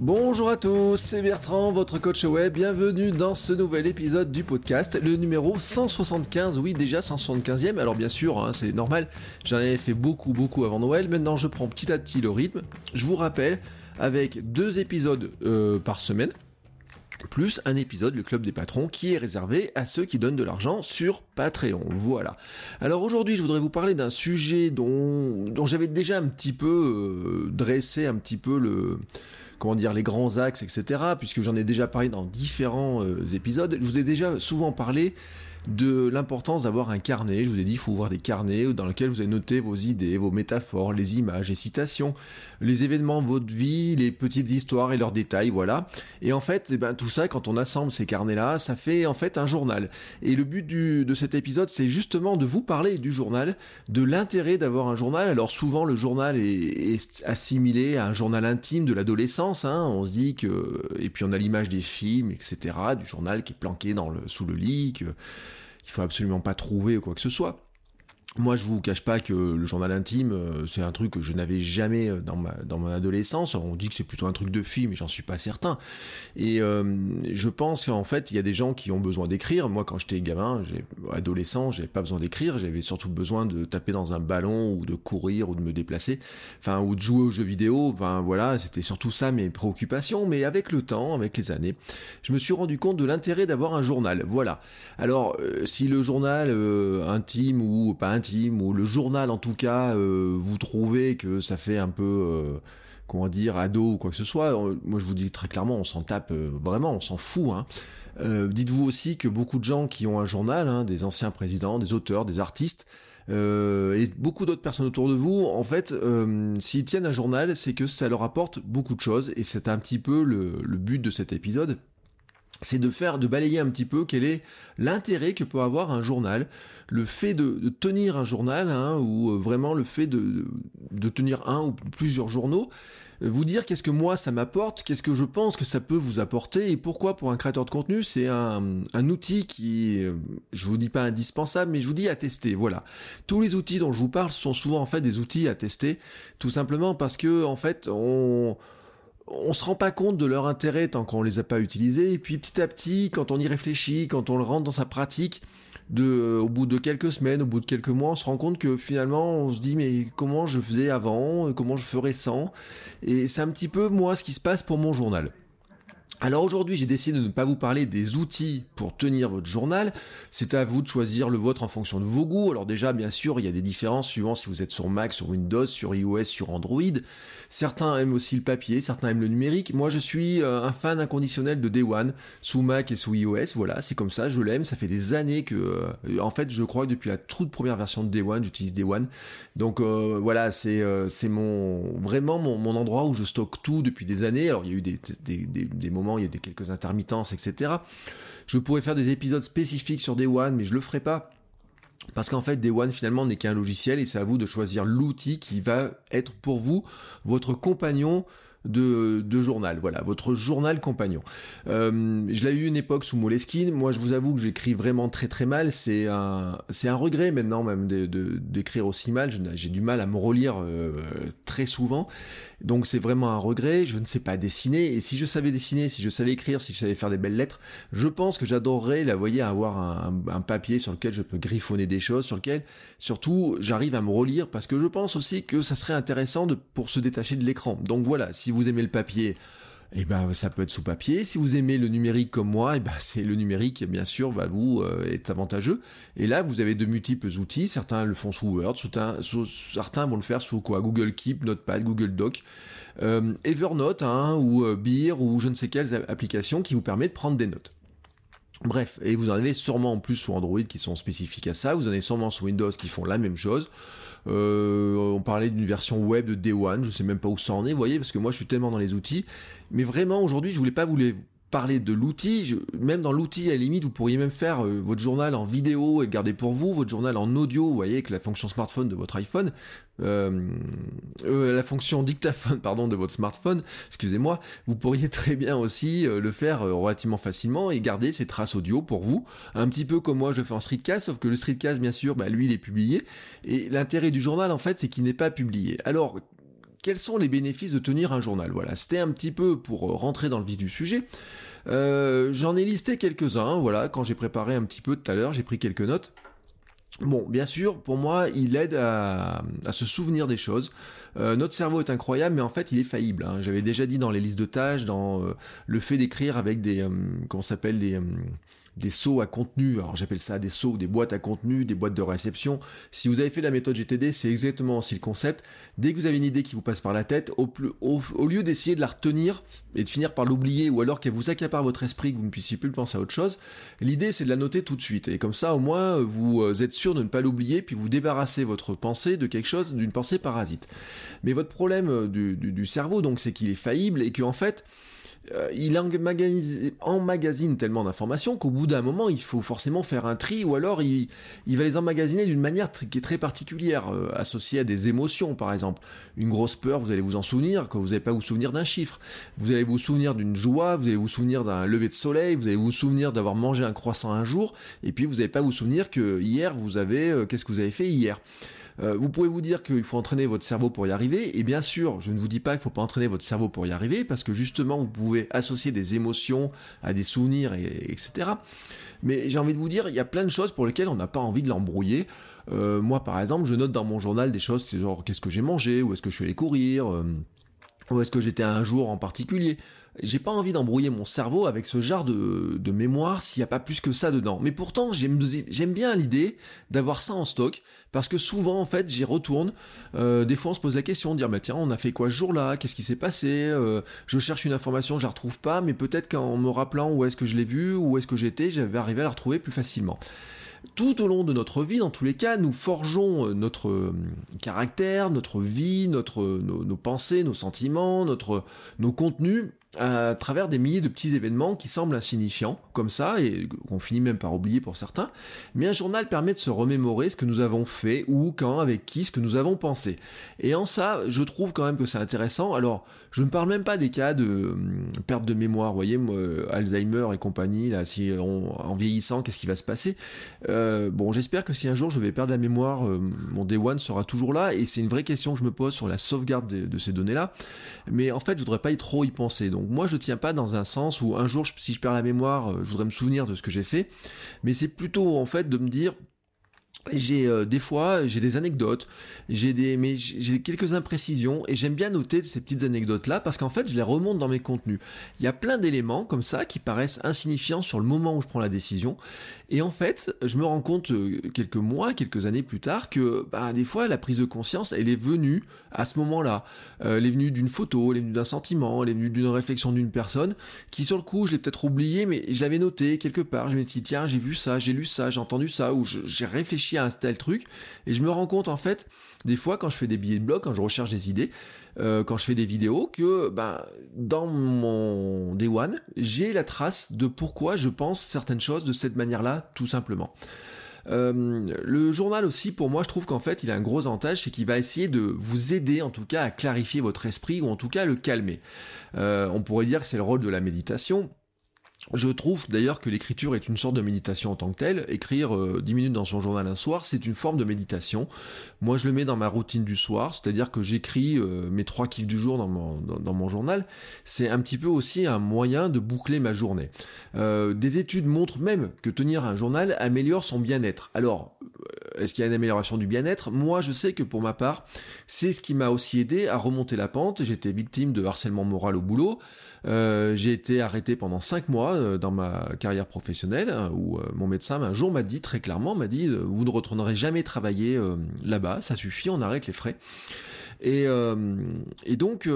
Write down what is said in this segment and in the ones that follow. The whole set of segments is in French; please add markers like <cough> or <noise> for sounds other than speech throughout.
Bonjour à tous, c'est Bertrand, votre coach web. Bienvenue dans ce nouvel épisode du podcast, le numéro 175. Oui, déjà 175e. Alors bien sûr, hein, c'est normal. J'en avais fait beaucoup, beaucoup avant Noël. Maintenant, je prends petit à petit le rythme. Je vous rappelle, avec deux épisodes euh, par semaine plus un épisode, le club des patrons, qui est réservé à ceux qui donnent de l'argent sur Patreon. Voilà. Alors aujourd'hui, je voudrais vous parler d'un sujet dont, j'avais déjà un petit peu euh, dressé un petit peu le comment dire les grands axes, etc. Puisque j'en ai déjà parlé dans différents euh, épisodes. Je vous ai déjà souvent parlé de l'importance d'avoir un carnet. Je vous ai dit, il faut ouvrir des carnets dans lesquels vous allez noter vos idées, vos métaphores, les images, les citations, les événements de votre vie, les petites histoires et leurs détails, voilà. Et en fait, eh ben, tout ça, quand on assemble ces carnets-là, ça fait en fait un journal. Et le but de cet épisode, c'est justement de vous parler du journal, de l'intérêt d'avoir un journal. Alors souvent, le journal est, assimilé à un journal intime de l'adolescence. Hein. On se dit que... Et puis on a l'image des films, etc., du journal qui est planqué dans le, sous le lit, que il faut absolument pas trouver ou quoi que ce soit. Moi, je vous cache pas que le journal intime, euh, c'est un truc que je n'avais jamais euh, dans ma dans mon adolescence. On dit que c'est plutôt un truc de fille, mais j'en suis pas certain. Et euh, je pense qu'en fait, il y a des gens qui ont besoin d'écrire. Moi, quand j'étais gamin, adolescent, j'avais pas besoin d'écrire. J'avais surtout besoin de taper dans un ballon ou de courir ou de me déplacer, enfin ou de jouer aux jeux vidéo. Enfin voilà, c'était surtout ça mes préoccupations. Mais avec le temps, avec les années, je me suis rendu compte de l'intérêt d'avoir un journal. Voilà. Alors, si le journal intime ou pas intime ou le journal en tout cas, euh, vous trouvez que ça fait un peu, euh, comment dire, ado ou quoi que ce soit, euh, moi je vous dis très clairement, on s'en tape vraiment, on s'en fout. Hein. Dites-vous aussi que beaucoup de gens qui ont un journal, hein, des anciens présidents, des auteurs, des artistes, et beaucoup d'autres personnes autour de vous, en fait, s'ils tiennent un journal, c'est que ça leur apporte beaucoup de choses, et c'est un petit peu le but de cet épisode, c'est de faire, de balayer un petit peu quel est l'intérêt que peut avoir un journal, le fait de, tenir un journal, hein, ou euh, vraiment le fait de, tenir un ou plusieurs journaux, euh, vous dire qu'est-ce que moi ça m'apporte, qu'est-ce que je pense que ça peut vous apporter, et pourquoi pour un créateur de contenu c'est un, outil qui, euh, je vous dis pas indispensable, mais je vous dis à tester, voilà. Tous les outils dont je vous parle sont souvent en fait des outils à tester, tout simplement parce que en fait on on se rend pas compte de leur intérêt tant qu'on les a pas utilisés. Et puis petit à petit, quand on y réfléchit, quand on le rentre dans sa pratique, de, au bout de quelques semaines, au bout de quelques mois, on se rend compte que finalement, on se dit mais comment je faisais avant, comment je ferais sans? Et c'est un petit peu moi ce qui se passe pour mon journal. Alors aujourd'hui, j'ai décidé de ne pas vous parler des outils pour tenir votre journal. C'est à vous de choisir le vôtre en fonction de vos goûts. Alors déjà, bien sûr, il y a des différences suivant si vous êtes sur Mac, sur Windows, sur iOS, sur Android. Certains aiment aussi le papier, certains aiment le numérique. Moi, je suis euh, un fan inconditionnel de Day One, sous Mac et sous iOS. Voilà, c'est comme ça, je l'aime. Ça fait des années que, euh, en fait, je crois que depuis la toute première version de Day One, j'utilise Day One. Donc euh, voilà, c'est mon vraiment mon, endroit où je stocke tout depuis des années. Alors il y a eu des, moments, il y a des quelques intermittences, etc. Je pourrais faire des épisodes spécifiques sur Day One, mais je le ferai pas parce qu'en fait, Day One finalement n'est qu'un logiciel et c'est à vous de choisir l'outil qui va être pour vous votre compagnon de, journal. Voilà, votre journal compagnon. Euh, je l'ai eu une époque sous Moleskine. Moi, je vous avoue que j'écris vraiment très très mal. C'est un, c'est un regret maintenant même d'écrire aussi mal. J'ai du mal à me relire euh, très souvent. Donc c'est vraiment un regret, je ne sais pas dessiner, et si je savais dessiner, si je savais écrire, si je savais faire des belles lettres, je pense que j'adorerais, la voyez, avoir un, papier sur lequel je peux griffonner des choses, sur lequel, surtout, j'arrive à me relire, parce que je pense aussi que ça serait intéressant pour se détacher de l'écran. Donc voilà, si vous aimez le papier, eh ben, ça peut être sous papier. Si vous aimez le numérique comme moi, eh ben, c'est le numérique, bien sûr, va vous euh, est avantageux. Et là, vous avez de multiples outils. Certains le font sous Word, certains, vont le faire sous quoi? Google Keep, Notepad, Google Doc, euh, Evernote, hein, ou euh, Beer, ou je ne sais quelles applications qui vous permettent de prendre des notes. Bref, et vous en avez sûrement en plus sous Android qui sont spécifiques à ça, vous en avez sûrement sous Windows qui font la même chose. On parlait d'une version web de Day One, je sais même pas où ça en est, vous voyez, parce que moi je suis tellement dans les outils. Mais vraiment aujourd'hui, je voulais pas vous les parler de l'outil, même dans l'outil, à la limite, vous pourriez même faire euh, votre journal en vidéo et garder pour vous, votre journal en audio, vous voyez, avec la fonction smartphone de votre iPhone, euh, euh, la fonction dictaphone, <laughs> pardon, de votre smartphone, excusez-moi, vous pourriez <laughs> très bien aussi le faire relativement facilement et garder ces traces audio pour vous, un petit peu comme moi je fais en streetcast, sauf que le streetcast, bien sûr, bah, lui, il est publié, et l'intérêt du journal, en fait, c'est qu'il n'est pas publié. Alors, quels sont les bénéfices de tenir un journal? Voilà, c'était un petit peu pour euh, rentrer dans le vif du sujet. Euh, j'en ai listé quelques-uns, voilà, quand j'ai préparé un petit peu tout à l'heure, j'ai pris quelques notes. Bon, bien sûr, pour moi, il aide à, se souvenir des choses. Euh, notre cerveau est incroyable, mais en fait, il est faillible. Hein. J'avais déjà dit dans les listes de tâches, dans le fait d'écrire avec des, qu'on s'appelle des, des seaux à contenu, alors j'appelle ça des seaux, des boîtes à contenu, des boîtes de réception. Si vous avez fait la méthode GTD, c'est exactement aussi le concept. Dès que vous avez une idée qui vous passe par la tête, au, au, lieu d'essayer de la retenir et de finir par l'oublier, ou alors qu'elle vous accapare votre esprit, que vous ne puissiez plus penser à autre chose, l'idée c'est de la noter tout de suite. Et comme ça, au moins, vous euh, êtes sûr de ne pas l'oublier, puis vous débarrassez votre pensée de quelque chose, d'une pensée parasite. Mais votre problème euh, du, du cerveau, donc, c'est qu'il est faillible et qu'en fait, euh, il emmagasine tellement d'informations qu'au bout d'un moment, il faut forcément faire un tri, ou alors il, va les emmagasiner d'une manière qui est très particulière, euh, associée à des émotions, par exemple. Une grosse peur, vous allez vous en souvenir, quand vous n'allez pas vous souvenir d'un chiffre. Vous allez vous souvenir d'une joie, vous allez vous souvenir d'un lever de soleil, vous allez vous souvenir d'avoir mangé un croissant un jour, et puis vous n'allez pas vous souvenir que hier, vous avez... Euh, qu'est-ce que vous avez fait hier euh, vous pouvez vous dire qu'il faut entraîner votre cerveau pour y arriver, et bien sûr, je ne vous dis pas qu'il ne faut pas entraîner votre cerveau pour y arriver, parce que justement, vous pouvez associer des émotions à des souvenirs, etc. Mais j'ai envie de vous dire, il y a plein de choses pour lesquelles on n'a pas envie de l'embrouiller. Euh, moi, par exemple, je note dans mon journal des choses, c'est genre qu'est-ce que j'ai mangé, où est-ce que je suis allé courir, euh, où est-ce que j'étais un jour en particulier j'ai pas envie d'embrouiller mon cerveau avec ce genre de, de mémoire s'il n'y a pas plus que ça dedans. Mais pourtant, j'aime bien l'idée d'avoir ça en stock, parce que souvent, en fait, j'y retourne. Euh, des fois, on se pose la question, de dire, bah tiens, on a fait quoi ce jour-là? Qu'est-ce qui s'est passé? Euh, Je cherche une information, je la retrouve pas, mais peut-être qu'en me rappelant où est-ce que je l'ai vu, où est-ce que j'étais, j'avais arrivé à la retrouver plus facilement tout au long de notre vie, dans tous les cas, nous forgeons euh, notre euh, caractère, notre vie, notre, nos, nos pensées, nos sentiments, notre, nos contenus à travers des milliers de petits événements qui semblent insignifiants, comme ça, et qu'on finit même par oublier pour certains, mais un journal permet de se remémorer ce que nous avons fait, ou quand, avec qui, ce que nous avons pensé. Et en ça, je trouve quand même que c'est intéressant. Alors, je ne parle même pas des cas de hum, perte de mémoire, vous voyez, Alzheimer et compagnie, là, si en vieillissant, qu'est-ce qui va se passer? Euh, Bon, j'espère que si un jour je vais perdre la mémoire, euh, mon Day One sera toujours là, et c'est une vraie question que je me pose sur la sauvegarde de, ces données-là, mais en fait, je voudrais pas y trop y penser, donc moi je tiens pas dans un sens où un jour si je perds la mémoire, euh, je voudrais me souvenir de ce que j'ai fait, mais c'est plutôt en fait de me dire j'ai euh, des fois j'ai des anecdotes, j'ai des mais j'ai quelques imprécisions et j'aime bien noter ces petites anecdotes là parce qu'en fait je les remonte dans mes contenus. Il y a plein d'éléments comme ça qui paraissent insignifiants sur le moment où je prends la décision et en fait, je me rends compte euh, quelques mois, quelques années plus tard que bah, des fois la prise de conscience, elle est venue à ce moment-là. Euh, elle est venue d'une photo, elle est venue d'un sentiment, elle est venue d'une réflexion d'une personne qui sur le coup, je l'ai peut-être oublié, mais je l'avais noté quelque part. Je me dit tiens, j'ai vu ça, j'ai lu ça, j'ai entendu ça, ou j'ai réfléchi un tel truc, et je me rends compte en fait, des fois quand je fais des billets de blog, quand je recherche des idées, euh, quand je fais des vidéos que ben, dans mon Day One, j'ai la trace de pourquoi je pense certaines choses de cette manière-là, tout simplement. Euh, le journal aussi, pour moi, je trouve qu'en fait, il a un gros avantage, c'est qu'il va essayer de vous aider, en tout cas, à clarifier votre esprit ou en tout cas le calmer. Euh, on pourrait dire que c'est le rôle de la méditation. Je trouve d'ailleurs que l'écriture est une sorte de méditation en tant que telle. Écrire 10 euh, minutes dans son journal un soir, c'est une forme de méditation. Moi, je le mets dans ma routine du soir, c'est-à-dire que j'écris euh, mes trois kiffs du jour dans mon, journal. C'est un petit peu aussi un moyen de boucler ma journée. Euh, des études montrent même que tenir un journal améliore son bien-être. Alors, est-ce qu'il y a une amélioration du bien-être? Moi, je sais que pour ma part, c'est ce qui m'a aussi aidé à remonter la pente. J'étais victime de harcèlement moral au boulot. Euh, j'ai été arrêté pendant 5 mois euh, dans ma carrière professionnelle hein, où euh, mon médecin un jour m'a dit très clairement, m'a dit vous ne retournerez jamais travailler là-bas, ça suffit, on arrête les frais. Et, et donc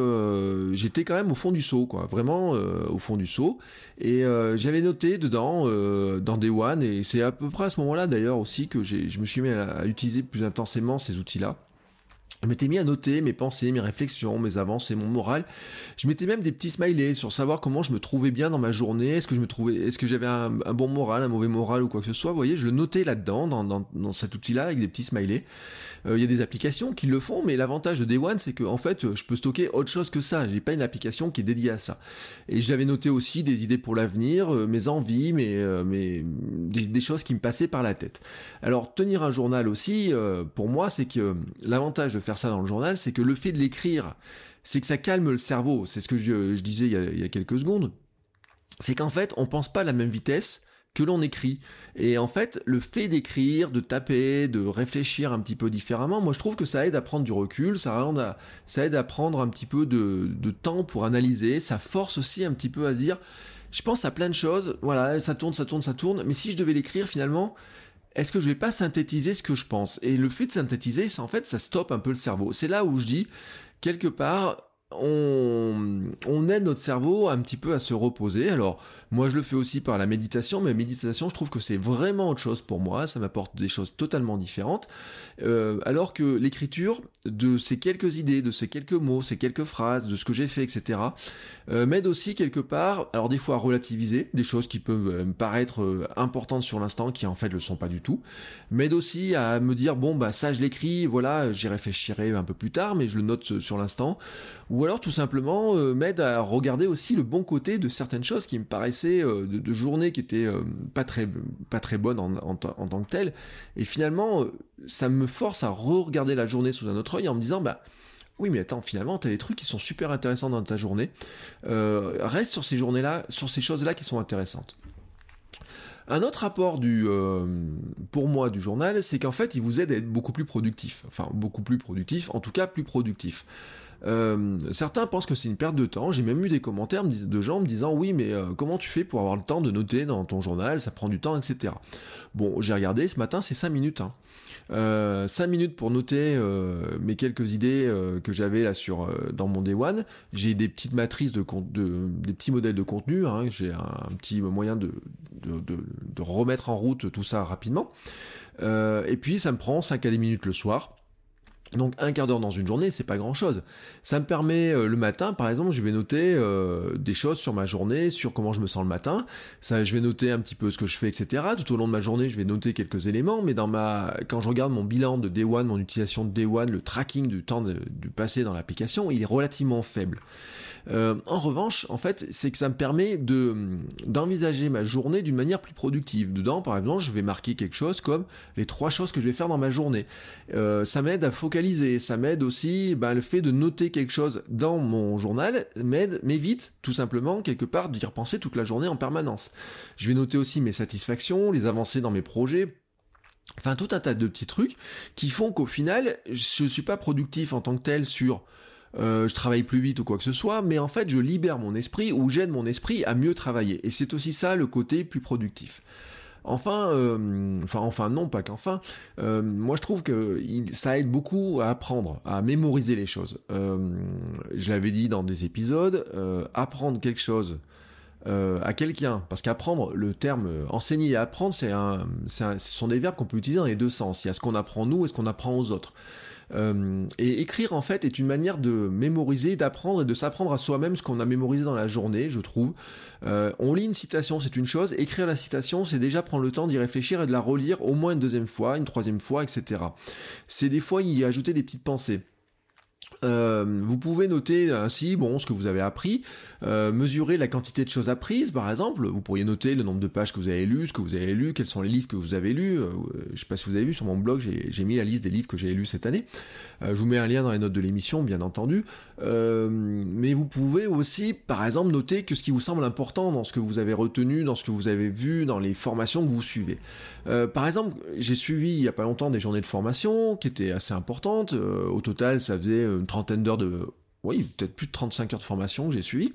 j'étais quand même au fond du seau, quoi, vraiment au fond du seau. Et j'avais noté dedans, dans Day One, et c'est à peu près à ce moment-là d'ailleurs aussi que je me suis mis à, à utiliser plus intensément ces outils-là je m'étais mis à noter mes pensées, mes réflexions, mes avancées, mon moral. Je mettais même des petits smileys sur savoir comment je me trouvais bien dans ma journée. Est-ce que je me trouvais, est-ce que j'avais un, bon moral, un mauvais moral ou quoi que ce soit? Vous voyez, je le notais là-dedans, dans, dans, cet outil-là, avec des petits smileys. Euh, il y a des applications qui le font, mais l'avantage de Day One, c'est que en fait, je peux stocker autre chose que ça. J'ai pas une application qui est dédiée à ça. Et j'avais noté aussi des idées pour l'avenir, euh, mes envies, mes, euh, mes des, choses qui me passaient par la tête. Alors tenir un journal aussi, pour moi, c'est que l'avantage de faire ça dans le journal, c'est que le fait de l'écrire, c'est que ça calme le cerveau. C'est ce que je, disais il y, a, il y, a, quelques secondes. C'est qu'en fait, on pense pas à la même vitesse que l'on écrit. Et en fait, le fait d'écrire, de taper, de réfléchir un petit peu différemment, moi je trouve que ça aide à prendre du recul, ça, ça aide à prendre un petit peu de, temps pour analyser, ça force aussi un petit peu à dire, je pense à plein de choses, voilà, ça tourne, ça tourne, ça tourne, mais si je devais l'écrire finalement, est-ce que je vais pas synthétiser ce que je pense? Et le fait de synthétiser, en fait, ça stoppe un peu le cerveau. C'est là où je dis, quelque part, on, aide notre cerveau un petit peu à se reposer. Alors, moi, je le fais aussi par la méditation, mais méditation, je trouve que c'est vraiment autre chose pour moi. Ça m'apporte des choses totalement différentes. Euh, alors que l'écriture de ces quelques idées, de ces quelques mots, ces quelques phrases, de ce que j'ai fait, etc., euh, m'aide aussi quelque part, alors des fois à relativiser des choses qui peuvent euh, me paraître importantes sur l'instant, qui en fait le sont pas du tout. M'aide aussi à me dire bon bah ça je l'écris, voilà, j'y réfléchirai un peu plus tard, mais je le note sur l'instant ou alors tout simplement euh, m'aide à regarder aussi le bon côté de certaines choses qui me paraissaient euh, de, journées qui étaient euh, pas très pas très bonnes en, tant que telles et finalement ça me force à re-regarder la journée sous un autre œil en me disant bah oui mais attends finalement t'as des trucs qui sont super intéressants dans ta journée reste sur ces journées là sur ces choses là qui sont intéressantes un autre apport du, pour moi du journal, c'est qu'en fait, il vous aide à être beaucoup plus productif. Enfin, beaucoup plus productif, en tout cas plus productif. Euh, certains pensent que c'est une perte de temps. J'ai même eu des commentaires de gens me disant oui, mais euh, comment tu fais pour avoir le temps de noter dans ton journal? Ça prend du temps, etc. Bon, j'ai regardé ce matin, c'est 5 minutes. Hein. 5 euh, minutes pour noter mes quelques idées que j'avais là sur dans mon Day One. J'ai des petites matrices de, de, des petits modèles de contenu. Hein. J'ai un, petit moyen de, de, de, remettre en route tout ça rapidement. et puis ça me prend 5 à 10 minutes le soir donc un quart d'heure dans une journée, c'est pas grand chose. Ça me permet euh, le matin, par exemple, je vais noter euh, des choses sur ma journée, sur comment je me sens le matin. Ça, je vais noter un petit peu ce que je fais, etc. Tout au long de ma journée, je vais noter quelques éléments, mais dans ma, quand je regarde mon bilan de Day One, mon utilisation de Day One, le tracking du temps du passé dans l'application, il est relativement faible. Euh, en revanche, en fait, c'est que ça me permet de d'envisager ma journée d'une manière plus productive. Dedans, par exemple, je vais marquer quelque chose comme les trois choses que je vais faire dans ma journée. Euh, ça m'aide à focaliser, ça m'aide aussi, ben, le fait de noter quelque chose dans mon journal m'aide, m'évite tout simplement quelque part d'y repenser toute la journée en permanence. Je vais noter aussi mes satisfactions, les avancées dans mes projets, Enfin, tout un tas de petits trucs qui font qu'au final, je suis pas productif en tant que tel sur euh, je travaille plus vite ou quoi que ce soit, mais en fait je libère mon esprit ou j'aide mon esprit à mieux travailler. Et c'est aussi ça le côté plus productif. Enfin, euh, enfin, enfin non, pas qu'enfin. Euh, moi, je trouve que ça aide beaucoup à apprendre, à mémoriser les choses. je l'avais dit dans des épisodes, apprendre quelque chose à quelqu'un, parce qu'apprendre, le terme enseigner et apprendre, c'est un, ce sont des verbes qu'on peut utiliser dans les deux sens. Il y a ce qu'on apprend nous et ce qu'on apprend aux autres. Euh, et écrire en fait est une manière de mémoriser, d'apprendre et de s'apprendre à soi-même ce qu'on a mémorisé dans la journée, je trouve. Euh, on lit une citation, c'est une chose. Écrire la citation, c'est déjà prendre le temps d'y réfléchir et de la relire au moins une deuxième fois, une troisième fois, etc. C'est des fois y ajouter des petites pensées. Euh, vous pouvez noter ainsi bon ce que vous avez appris, euh, mesurer la quantité de choses apprises par exemple. Vous pourriez noter le nombre de pages que vous avez lues, ce que vous avez lu, quels sont les livres que vous avez lus. Euh, je sais pas si vous avez vu sur mon blog, j'ai mis la liste des livres que j'ai lus cette année. je vous mets un lien dans les notes de l'émission, bien entendu. mais vous pouvez aussi, par exemple, noter ce qui vous semble important dans ce que vous avez retenu, dans ce que vous avez vu, dans les formations que vous suivez. par exemple, j'ai suivi il y a pas longtemps des journées de formation qui étaient assez importantes. au total, ça faisait trentaine d'heures de... Oui, peut-être plus de 35 heures de formation que j'ai suivi.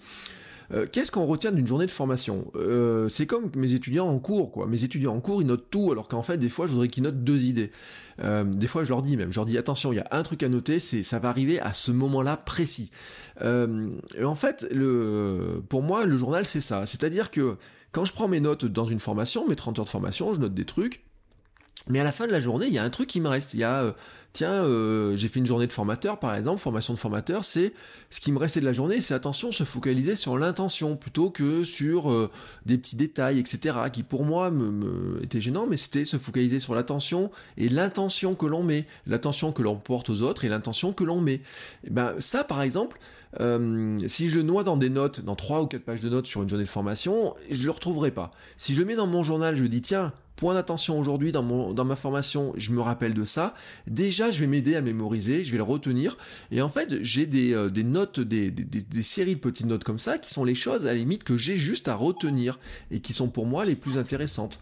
Euh, qu'est-ce qu'on retient d'une journée de formation? Euh, C'est comme mes étudiants en cours, quoi. Mes étudiants en cours, ils notent tout, alors qu'en fait, des fois, je voudrais qu'ils notent deux idées. Euh, des fois, je leur dis même, je leur dis attention, il y a un truc à noter, c'est ça va arriver à ce moment-là précis. en fait, le, pour moi, le journal, c'est ça. C'est-à-dire que quand je prends mes notes dans une formation, mes 30 heures de formation, je note des trucs, mais à la fin de la journée, il y a un truc qui me reste. Il y a tiens, euh, j'ai fait une journée de formateur, par exemple, formation de formateur, c'est ce qui me restait de la journée, c'est attention, se focaliser sur l'intention plutôt que sur euh, des petits détails, etc., qui pour moi me, me étaient gênants, mais c'était se focaliser sur l'attention et l'intention que l'on met, l'attention que l'on porte aux autres et l'intention que l'on met. Et ben ça, par exemple, euh, si je le noie dans des notes, dans trois ou quatre pages de notes sur une journée de formation, je le retrouverai pas. Si je le mets dans mon journal, je dis tiens, point d'attention aujourd'hui dans, dans ma formation, je me rappelle de ça. Déjà, je vais m'aider à mémoriser, je vais le retenir. Et en fait, j'ai des, euh, des notes, des, des, des, séries de petites notes comme ça, qui sont les choses à la limite que j'ai juste à retenir et qui sont pour moi les plus intéressantes.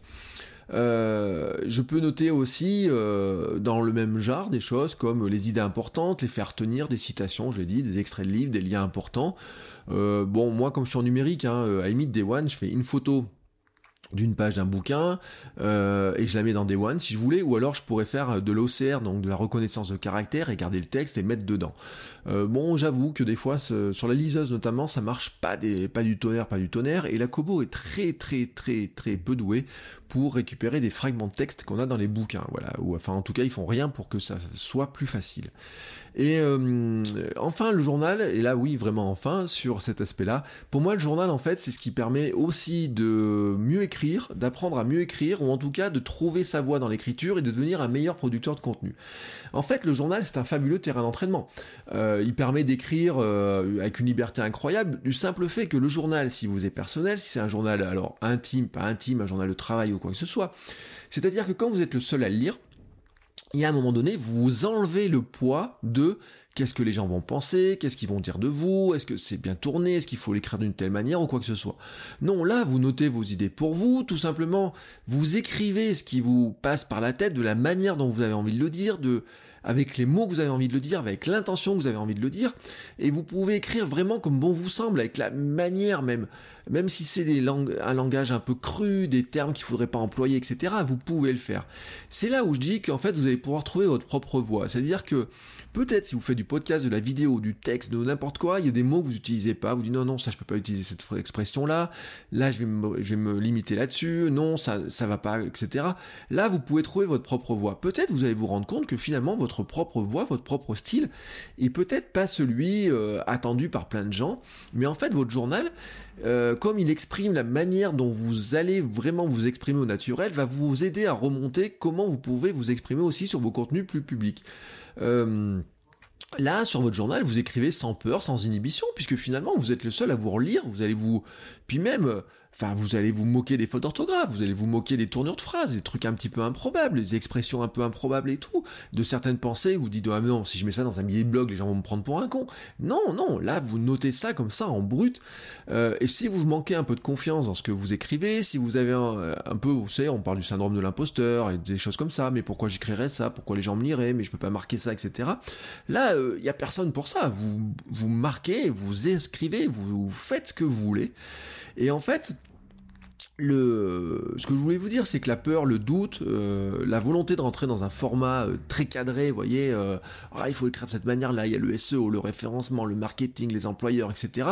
Euh, je peux noter aussi euh, dans le même genre des choses comme les idées importantes, les faire tenir, des citations, je l'ai dit, des extraits de livres, des liens importants. Euh, bon, moi, comme je suis en numérique, hein, à limite Day One, je fais une photo d'une page d'un bouquin euh, et je la mets dans Day One si je voulais ou alors je pourrais faire de l'OCR donc de la reconnaissance de caractère et garder le texte et mettre dedans. Euh, bon j'avoue que des fois sur la liseuse notamment ça marche pas des pas du tonnerre pas du tonnerre et la Kobo est très très très très peu douée pour récupérer des fragments de texte qu'on a dans les bouquins voilà. Ou enfin en tout cas ils font rien pour que ça soit plus facile et euh, enfin, le journal, et là oui, vraiment enfin, sur cet aspect-là, pour moi le journal en fait c'est ce qui permet aussi de mieux écrire, d'apprendre à mieux écrire, ou en tout cas de trouver sa voie dans l'écriture et de devenir un meilleur producteur de contenu. En fait, le journal c'est un fabuleux terrain d'entraînement. Euh, il permet d'écrire euh, avec une liberté incroyable, du simple fait que le journal, si vous êtes personnel, si c'est un journal alors intime, pas intime, un journal de travail ou quoi que ce soit, c'est-à-dire que quand vous êtes le seul à le lire, et à un moment donné, vous enlevez le poids de qu'est-ce que les gens vont penser, qu'est-ce qu'ils vont dire de vous, est-ce que c'est bien tourné, est-ce qu'il faut l'écrire d'une telle manière ou quoi que ce soit. Non, là, vous notez vos idées pour vous, tout simplement, vous écrivez ce qui vous passe par la tête de la manière dont vous avez envie de le dire, avec les mots que vous avez envie de le dire, avec l'intention que vous avez envie de le dire, et vous pouvez écrire vraiment comme bon vous semble, avec la manière même, même si c'est un langage un peu cru, des termes qu'il faudrait pas employer, etc., vous pouvez le faire. C'est là où je dis qu'en fait vous allez pouvoir trouver votre propre voix, c'est-à-dire que Peut-être si vous faites du podcast, de la vidéo, du texte, de n'importe quoi, il y a des mots que vous n'utilisez pas, vous dites non, non, ça je peux pas utiliser cette expression-là, là je vais me, je vais me limiter là-dessus, non, ça, ça va pas, etc. Là, vous pouvez trouver votre propre voix. Peut-être vous allez vous rendre compte que finalement votre propre voix, votre propre style, est peut-être pas celui euh, attendu par plein de gens, mais en fait votre journal, euh, comme il exprime la manière dont vous allez vraiment vous exprimer au naturel, va vous aider à remonter comment vous pouvez vous exprimer aussi sur vos contenus plus publics. Euh, là, sur votre journal, vous écrivez sans peur, sans inhibition, puisque finalement, vous êtes le seul à vous relire, vous allez vous... Puis même, Enfin, vous allez vous moquer des fautes d'orthographe, vous allez vous moquer des tournures de phrases, des trucs un petit peu improbables, des expressions un peu improbables et tout, de certaines pensées, vous dites, ah mais non, si je mets ça dans un billet de blog, les gens vont me prendre pour un con. Non, non, là, vous notez ça comme ça, en brut, euh, et si vous manquez un peu de confiance dans ce que vous écrivez, si vous avez un, un peu, vous savez, on parle du syndrome de l'imposteur, et des choses comme ça, mais pourquoi j'écrirais ça, pourquoi les gens me liraient, mais je peux pas marquer ça, etc. Là, il euh, y a personne pour ça, vous, vous marquez, vous inscrivez, vous faites ce que vous voulez, et en fait, ce que je voulais vous dire, c'est que la peur, le doute, euh, la volonté de rentrer dans un format euh, très cadré, voyez, euh, ah, il faut écrire de cette manière-là, il y a le SEO, le référencement, le marketing, les employeurs, etc.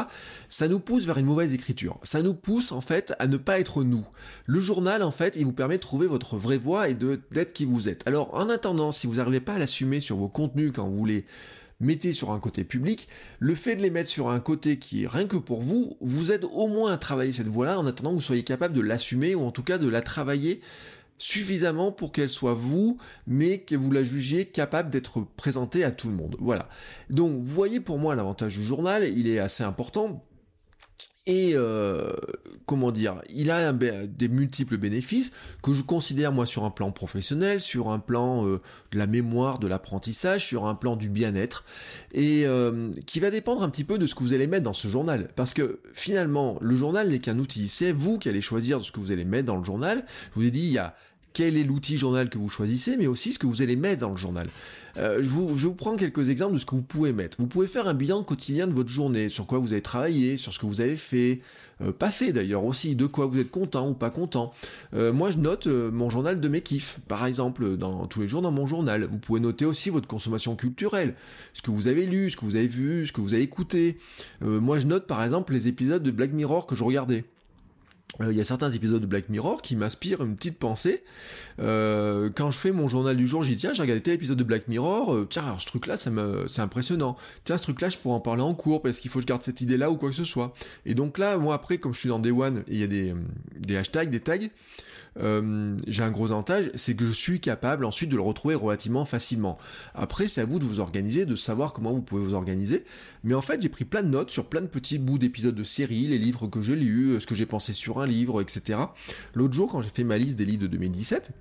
Ça nous pousse vers une mauvaise écriture. Ça nous pousse en fait à ne pas être nous. Le journal, en fait, il vous permet de trouver votre vraie voix et d'être qui vous êtes. Alors, en attendant, si vous n'arrivez pas à l'assumer sur vos contenus quand vous voulez mettez sur un côté public, le fait de les mettre sur un côté qui est rien que pour vous, vous aide au moins à travailler cette voie-là en attendant que vous soyez capable de l'assumer ou en tout cas de la travailler suffisamment pour qu'elle soit vous, mais que vous la jugiez capable d'être présentée à tout le monde. Voilà. Donc, vous voyez pour moi l'avantage du journal, il est assez important et euh, comment dire, il a des multiples bénéfices que je considère moi sur un plan professionnel, sur un plan euh, de la mémoire, de l'apprentissage, sur un plan du bien-être, et euh, qui va dépendre un petit peu de ce que vous allez mettre dans ce journal. Parce que finalement, le journal n'est qu'un outil, c'est vous qui allez choisir ce que vous allez mettre dans le journal. Je vous ai dit, il y a quel est l'outil journal que vous choisissez, mais aussi ce que vous allez mettre dans le journal. Euh, je, vous, prends quelques exemples de ce que vous pouvez mettre. Vous pouvez faire un bilan quotidien de votre journée, sur quoi vous avez travaillé, sur ce que vous avez fait, euh, pas fait d'ailleurs aussi, de quoi vous êtes content ou pas content. Euh, moi je note mon journal de mes kiffs, par exemple, dans, tous les jours dans mon journal. Vous pouvez noter aussi votre consommation culturelle, ce que vous avez lu, ce que vous avez vu, ce que vous avez écouté. moi je note par exemple les épisodes de Black Mirror que je regardais. Euh, il y a certains épisodes de Black Mirror qui m'inspirent une petite pensée. Euh, quand je fais mon journal du jour, dit tiens, j'ai regardé tel épisode de Black Mirror, euh, tiens, alors ce truc-là, ça me, c'est impressionnant. Tiens, ce truc-là, je pourrais en parler en cours parce qu'il faut que je garde cette idée-là ou quoi que ce soit. Et donc là, moi après, comme je suis dans Day One, il y a des, des hashtags, des tags, euh, j'ai un gros avantage, c'est que je suis capable ensuite de le retrouver relativement facilement. Après, c'est à vous de vous organiser, de savoir comment vous pouvez vous organiser. Mais en fait, j'ai pris plein de notes sur plein de petits bouts d'épisodes de séries, les livres que j'ai lus, ce que j'ai pensé sur un livre, etc. L'autre jour, quand j'ai fait ma liste des livres de 2017,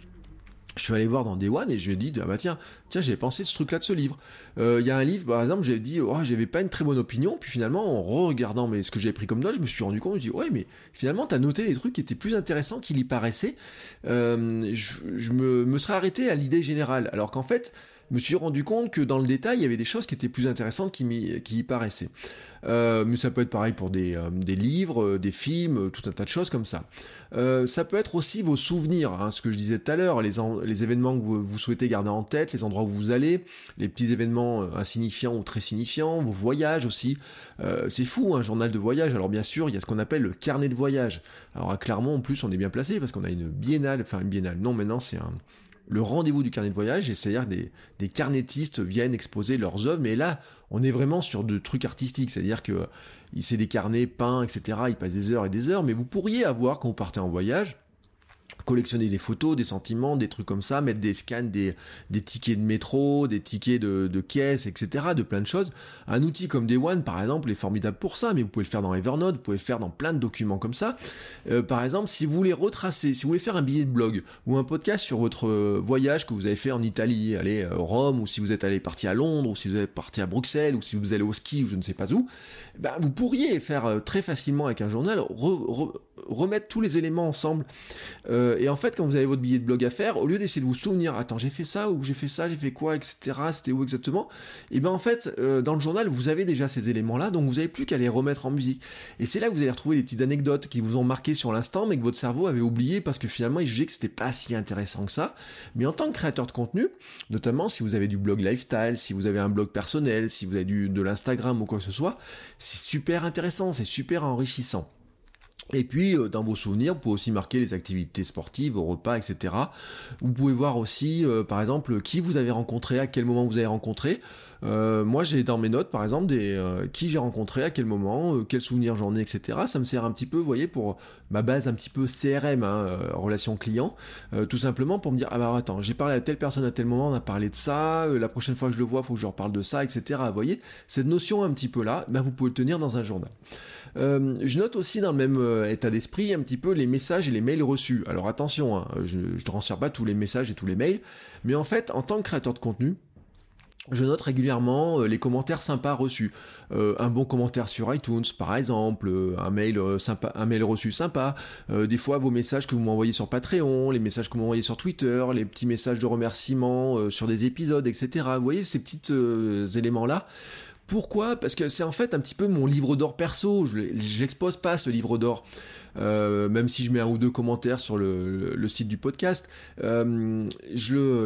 je suis allé voir dans Day One et je lui ai dit ah bah tiens tiens j'avais pensé ce truc là de ce livre. Euh, il y a un livre par exemple j'ai dit oh j'avais pas une très bonne opinion puis finalement en regardant mais ce que j'avais pris comme note je me suis rendu compte je me suis dit ouais mais finalement t'as noté des trucs qui étaient plus intéressants qu'il y paraissait. Euh, je, me serais arrêté à l'idée générale. Alors qu'en fait me suis rendu compte que dans le détail, il y avait des choses qui étaient plus intéressantes qui, y paraissaient. Euh, mais ça peut être pareil pour des, euh, livres, euh, des films, tout un tas de choses comme ça. ça peut être aussi vos souvenirs, hein, ce que je disais tout à l'heure, les, événements que vous, souhaitez garder en tête, les endroits où vous allez, les petits événements insignifiants ou très signifiants, vos voyages aussi. c'est fou, un journal de voyage. Alors bien sûr, il y a ce qu'on appelle le carnet de voyage. Alors à Clermont, en plus, on est bien placé parce qu'on a une biennale, enfin une biennale, non maintenant c'est un le rendez-vous du carnet de voyage, c'est-à-dire des, des carnétistes viennent exposer leurs œuvres, mais là, on est vraiment sur de trucs artistiques, c'est-à-dire que c'est des carnets peints, etc., ils passent des heures et des heures, mais vous pourriez avoir, quand vous partez en voyage, collectionner des photos, des sentiments, des trucs comme ça, mettre des scans, des, tickets de métro, des tickets de, de caisse, etc., de plein de choses. Un outil comme Day One, par exemple, est formidable pour ça, mais vous pouvez le faire dans Evernote, vous pouvez le faire dans plein de documents comme ça. Euh, par exemple, si vous voulez retracer, si vous voulez faire un billet de blog ou un podcast sur votre euh, voyage que vous avez fait en Italie, aller à euh, Rome, ou si vous êtes allé parti à Londres, ou si vous êtes parti à Bruxelles, ou si vous allez au ski, ou je ne sais pas où, ben, vous pourriez faire très facilement avec un journal, remettre tous les éléments ensemble. Et en fait, quand vous avez votre billet de blog à faire, au lieu d'essayer de vous souvenir, attends, j'ai fait ça, ou j'ai fait ça, j'ai fait quoi, etc., c'était où exactement, et bien en fait, euh, dans le journal, vous avez déjà ces éléments-là, donc vous n'avez plus qu'à les remettre en musique. Et c'est là que vous allez retrouver les petites anecdotes qui vous ont marqué sur l'instant, mais que votre cerveau avait oublié parce que finalement, il jugeait que c'était pas si intéressant que ça. Mais en tant que créateur de contenu, notamment si vous avez du blog lifestyle, si vous avez un blog personnel, si vous avez du, de l'Instagram ou quoi que ce soit, c'est super intéressant, c'est super enrichissant. Et puis, euh, dans vos souvenirs, vous pouvez aussi marquer les activités sportives, vos repas, etc. Vous pouvez voir aussi, euh, par exemple, qui vous avez rencontré, à quel moment vous avez rencontré. Euh, moi, j'ai dans mes notes, par exemple, des qui j'ai rencontré, à quel moment, quels souvenirs j'en ai, etc. Ça me sert un petit peu, vous voyez, pour ma base un petit peu CRM, hein, relation client, tout simplement pour me dire, ah bah attends, j'ai parlé à telle personne à tel moment, on a parlé de ça, la prochaine fois que je le vois, il faut que je reparle de ça, etc. Vous voyez, cette notion un petit peu là, bah, vous pouvez le tenir dans un journal. Euh, je note aussi dans le même euh, état d'esprit un petit peu les messages et les mails reçus. Alors attention, hein, je ne transfère pas tous les messages et tous les mails, mais en fait, en tant que créateur de contenu, je note régulièrement euh, les commentaires sympas reçus. un bon commentaire sur iTunes, par exemple, un mail reçu sympa. des fois, vos messages que vous m'envoyez sur Patreon, les messages que vous m'envoyez sur Twitter, les petits messages de remerciement sur des épisodes, etc. Vous voyez ces petits éléments là. Pourquoi? Parce que c'est en fait un petit peu mon livre d'or perso. Je l'expose pas ce livre d'or, euh, même si je mets un ou deux commentaires sur le, site du podcast. Euh,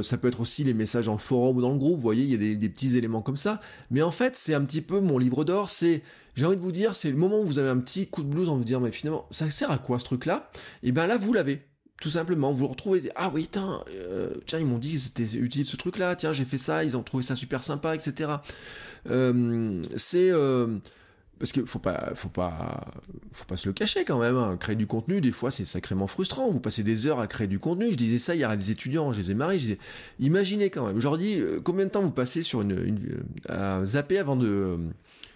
ça peut être aussi les messages en forum ou dans le groupe. Vous voyez, il y a des, petits éléments comme ça. Mais en fait, c'est un petit peu mon livre d'or. C'est, j'ai envie de vous dire, c'est le moment où vous avez un petit coup de blues en vous dire, mais finalement, ça sert à quoi ce truc-là? Et eh bien là, vous l'avez. Tout simplement, vous retrouvez, ah oui, tiens, euh, tiens ils m'ont dit que c'était utile ce truc-là, tiens, j'ai fait ça, ils ont trouvé ça super sympa, etc. Euh, c'est euh, parce que faut pas, faut pas, faut pas se le cacher quand même. Hein. Créer du contenu, des fois, c'est sacrément frustrant. Vous passez des heures à créer du contenu. Je disais ça y a des étudiants, je les ai mariés. Je disais, imaginez quand même. Je leur dis, combien de temps vous passez sur une, à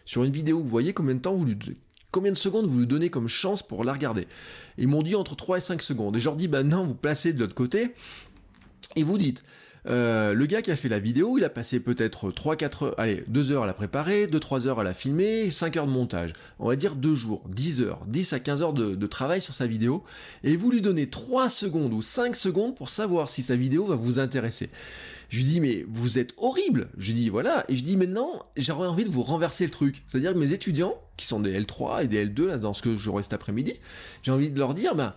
sur une vidéo? Vous voyez combien de temps vous lui, combien de secondes vous lui donnez comme chance pour la regarder Ils m'ont dit entre 3 et 5 secondes. Et je leur dis, ben non, vous placez de l'autre côté et vous dites, euh, le gars qui a fait la vidéo, il a passé peut-être 3-4 heures, allez, 2 heures à la préparer, 2-3 heures à la filmer, 5 heures de montage. On va dire 2 jours, 10 heures, 10 à 15 heures de, de, travail sur sa vidéo, et vous lui donnez 3 secondes ou 5 secondes pour savoir si sa vidéo va vous intéresser. Je lui dis, mais vous êtes horrible. Je lui dis, voilà. Et je dis, maintenant, j'aurais envie de vous renverser le truc. C'est-à-dire que mes étudiants, qui sont des L3 et des L2, là, dans ce que je cet après-midi, j'ai envie de leur dire, ben,